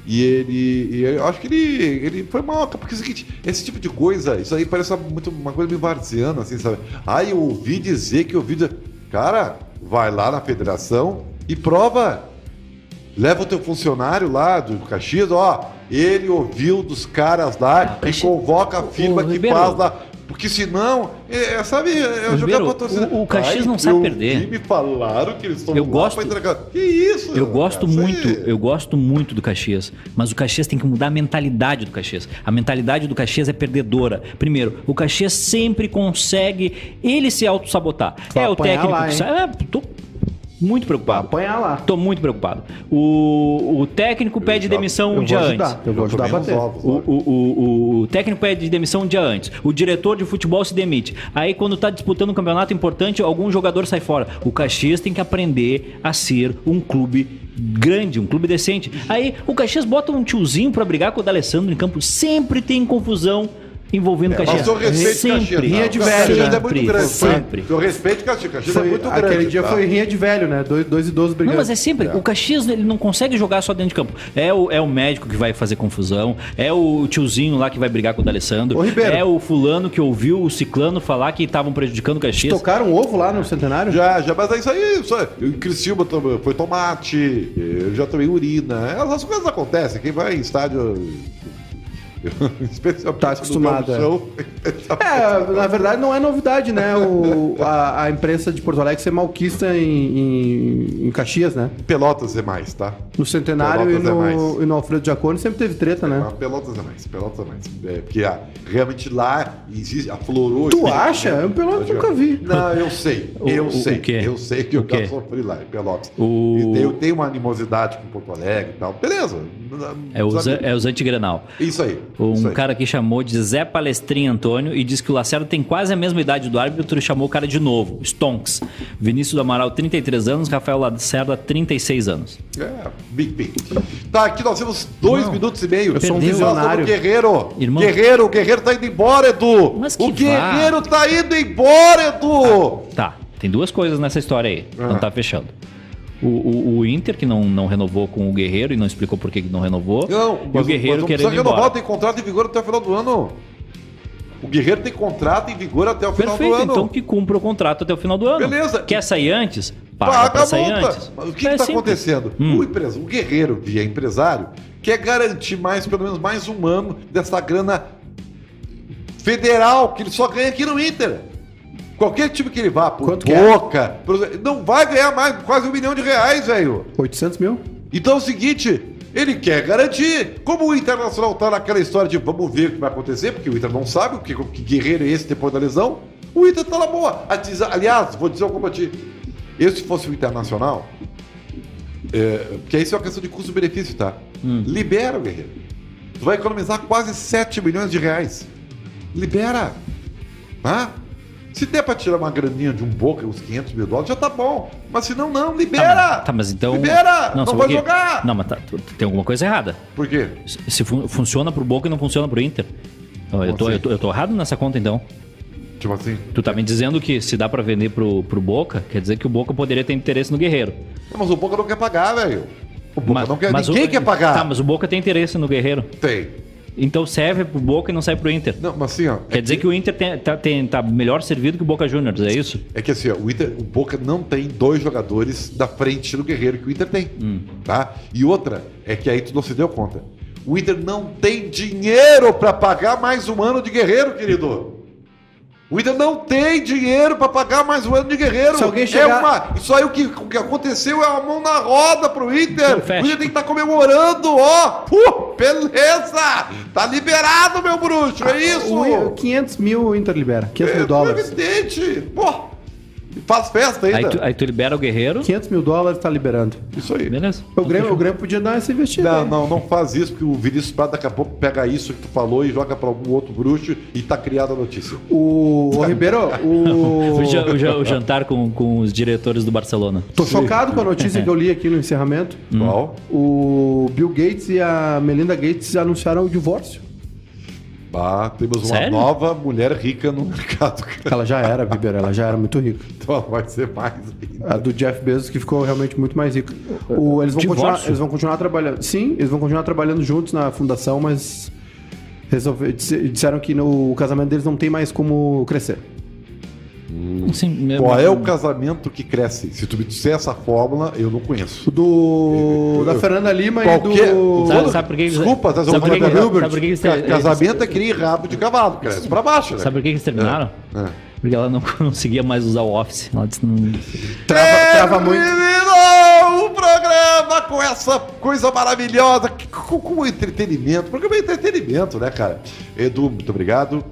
E ele, e eu acho que ele, ele foi mal, porque é o seguinte, esse tipo de coisa, isso aí parece muito uma coisa meio varziana, assim, sabe? Ah, eu ouvi dizer que eu ouvi dizer. Cara, vai lá na federação e prova. Leva o teu funcionário lá do Caxias, ó, ele ouviu dos caras lá Ah, e convoca a firma que Ribeiro. faz lá. Porque senão, é, é, sabe, é jogar Ribeiro, pra torcida. o- o Caxias Ai, não sabe eu perder. Me falaram que eles estão Eu gosto- pra entregar. Que isso? Eu gosto aí- muito, eu gosto muito do Caxias, mas o Caxias tem que mudar a mentalidade do Caxias. A mentalidade do Caxias é perdedora. Primeiro, o Caxias sempre consegue ele se auto-sabotar. É o técnico lá, que sabe. É, tô muito preocupado. Apanhar lá. Tô muito preocupado. O, o técnico pede já- demissão Eu um dia vou antes. ajudar. Eu vou ajudar a bater. ovos O, o, o, o técnico pede demissão um dia antes. O diretor de futebol se demite. Aí, quando tá disputando um campeonato importante, algum jogador sai fora. O Caxias tem que aprender a ser um clube grande, um clube decente. Aí, o Caxias bota um tiozinho pra brigar com o D'Alessandro em campo. Sempre tem confusão envolvendo o Caxias. Mas eu respeito sempre. Caxias. Rinha de O velho, Caxias né? é muito grande. Sempre. Eu respeito Caxias. Caxias é Foi, muito aquele grande. dia tá? foi rinha de velho, né? Dois, dois idosos brigando. Não, mas é sempre. O Caxias ele não consegue jogar só dentro de campo. É o, é o médico que vai fazer confusão. É o tiozinho lá que vai brigar com o D'Alessandro. É o fulano que ouviu o ciclano falar que estavam prejudicando o Caxias. Tocaram ovo lá no centenário? Já, já, mas é isso aí. Isso aí. Em Criciúma também foi tomate, eu já tomei urina. Essas coisas acontecem. Quem vai em estádio. Especialmente Tá no acostumado, gauchão, É, na verdade não é novidade, né? O, a, a imprensa de Porto Alegre ser malquista em, em, em Caxias, né? Pelotas é mais, tá? No Centenário e é no, e no Alfredo Giacone sempre teve treta, né? Mas Pelotas é mais, Pelotas é mais. É, porque ah, realmente lá existe, aflorou. Tu acha? Eu, Pelotas, nunca vi. Não, eu sei. Eu o- sei. o quê? Eu sei que eu já sofri lá em Pelotas. O- E eu tenho uma animosidade com Porto Alegre e tal. Beleza. É os, é os antigrenal. Isso aí. Um cara que chamou de Zé Palestrinha Antônio e disse que o Lacerda tem quase a mesma idade do árbitro e chamou o cara de novo, Stonks. Vinícius do Amaral, 33 anos, Rafael Lacerda, 36 anos. É, big, big. Tá, aqui nós temos dois Não. minutos e meio. Eu sou um visionário. Guerreiro. Irmão. Guerreiro, o Guerreiro tá indo embora, Edu. Mas que o vá. Guerreiro tá indo embora, Edu. Tá, tem duas coisas nessa história aí. Ah. Não tá fechando. O, o- o Inter, que não, não renovou com o Guerreiro e não explicou por que não renovou. Não, e o Guerreiro mas não querendo renovar, embora. tem contrato em vigor até o final do ano. O Guerreiro tem contrato em vigor até o final Perfeito, do ano. então que cumpra o contrato até o final do ano. Beleza. Quer sair antes? Paga, Paga sair antes. Mas o que É está acontecendo? Hum. O, empresa, o guerreiro, que é empresário, quer garantir mais, pelo menos mais um ano dessa grana federal que ele só ganha aqui no Inter. Qualquer time que ele vá, por Quanto é? Boca, por- não vai ganhar mais quase um milhão de reais, velho. 800 mil? Então é o seguinte, ele quer garantir. Como o Internacional tá naquela história de vamos ver o que vai acontecer, porque o Inter não sabe o que, que guerreiro é esse depois da lesão, o Inter tá na boa. Aliás, vou dizer uma coisa ti. Eu, se fosse o Internacional, é, porque isso é uma questão de custo-benefício, tá? Libera o guerreiro. Tu vai economizar quase 7 milhões de reais. Libera. Tá? Se der pra tirar uma graninha de um boca, uns 500 mil dólares, já tá bom. Mas se não, não, libera! Tá, mas, tá, mas então. Libera! Não, só vai jogar! Não, mas tá, tem alguma coisa errada. Por quê? Se- Se fun- funciona pro Boca e não funciona pro Inter. Ó, Eu tô, assim? eu, tô, eu tô errado nessa conta então. Tipo assim. Tu tá me dizendo que se dá pra vender pro, pro Boca, quer dizer que o Boca poderia ter interesse no Guerreiro. Não, mas o Boca não quer pagar, velho. O Boca não quer. mas Ninguém o- quer pagar. Tá, mas o Boca tem interesse no Guerreiro. Tem. Então serve pro Boca e não serve pro Inter. Não, mas assim, ó. Quer é dizer que o Inter tem- tá, tem- tá melhor servido que o Boca Juniors, é isso? É que assim, ó, o, Inter, o Boca não tem dois jogadores da frente do Guerreiro que o Inter tem. Hum. Tá? E outra, é que aí tu não se deu conta. O Inter não tem dinheiro pra pagar mais um ano de Guerreiro, querido. O Inter não tem dinheiro pra pagar mais um ano de Guerreiro. Se alguém é chegar- uma, isso aí o que, o que aconteceu é uma mão na roda pro Inter. Então. O Inter tem que estar comemorando, ó. Puh, beleza! Tá liberado, meu bruxo, é isso. O, o 500 mil o Inter libera. 500 mil É, dólares. evidente. Pô, faz festa ainda. Aí tu, aí tu libera o Guerreiro. 500 mil dólares tá liberando. Isso aí. Beleza. O Grêmio, o Grêmio podia dar essa investida. Não, aí. não, não faz isso, porque o Vinícius Prado daqui a pouco pega isso que tu falou e joga pra algum outro bruxo e tá criada a notícia. O, o Ribeiro, o. O, ja- o ja- o jantar com, com os diretores do Barcelona. Tô chocado com a notícia que eu li aqui no encerramento. Qual? O Bill Gates e a Melinda Gates anunciaram o divórcio. Ah, temos uma Sério? nova mulher rica no mercado. cara. Ela já era, Ribeiro, ela já era muito rica. Então ela vai ser mais ainda. A do Jeff Bezos que ficou realmente muito mais rica. O- eles, vão Divórcio? continuar, eles vão continuar trabalhando. Sim, eles vão continuar trabalhando juntos na fundação, mas resolve, disse- disseram que no casamento deles não tem mais como crescer. Assim, meu- Qual é o casamento que cresce? Se tu me disser essa fórmula, eu não conheço. Do. Da Fernanda Lima Qualquer- e do. Sabe- sabe por que- Desculpa, tá sabe por que- Hilbert. sabe por que eles- Ca- Casamento é que nem rabo de cavalo, cresce pra baixo, né? Sabe por que eles terminaram? É, é. Porque ela não conseguia mais usar o Office. Ela disse, não... Trava, trava muito. Terminou o programa com essa coisa maravilhosa, que- com, com entretenimento. O programa é entretenimento, né, cara? Edu, muito obrigado.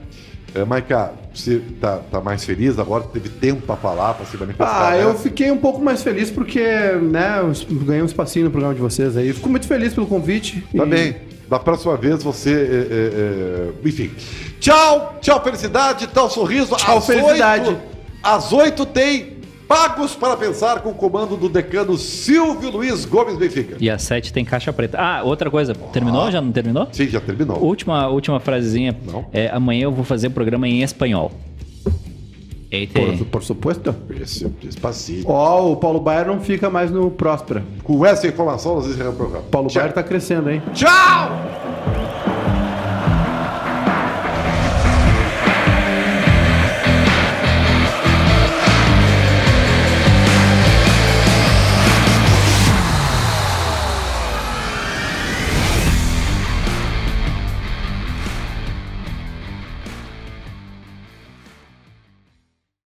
É, Maica, você tá, tá mais feliz agora? Teve tempo pra falar, pra se manifestar? Ah, né? eu fiquei um pouco mais feliz porque, né, ganhei um espacinho no programa de vocês aí. Fico muito feliz pelo convite. Tá E- bem. Da próxima vez você. é, é, é, enfim. Tchau, tchau, felicidade, tchau, sorriso. Tchau, Às felicidade. oito- às oito tem Pagos para Pensar com o comando do decano Silvio Luiz Gomes Benfica. E a 7 tem caixa preta. Ah, outra coisa. Terminou? Já não terminou? Sim, já terminou. Última, última frasezinha. Não. É, amanhã eu vou fazer o programa em espanhol. Eita. Por, por supuesto. Esse, despacito. Ó, o Paulo Baier não fica mais no Próspera. Com essa informação, nós encerramos o programa. Paulo Tchau. Baier tá crescendo, hein? Tchau!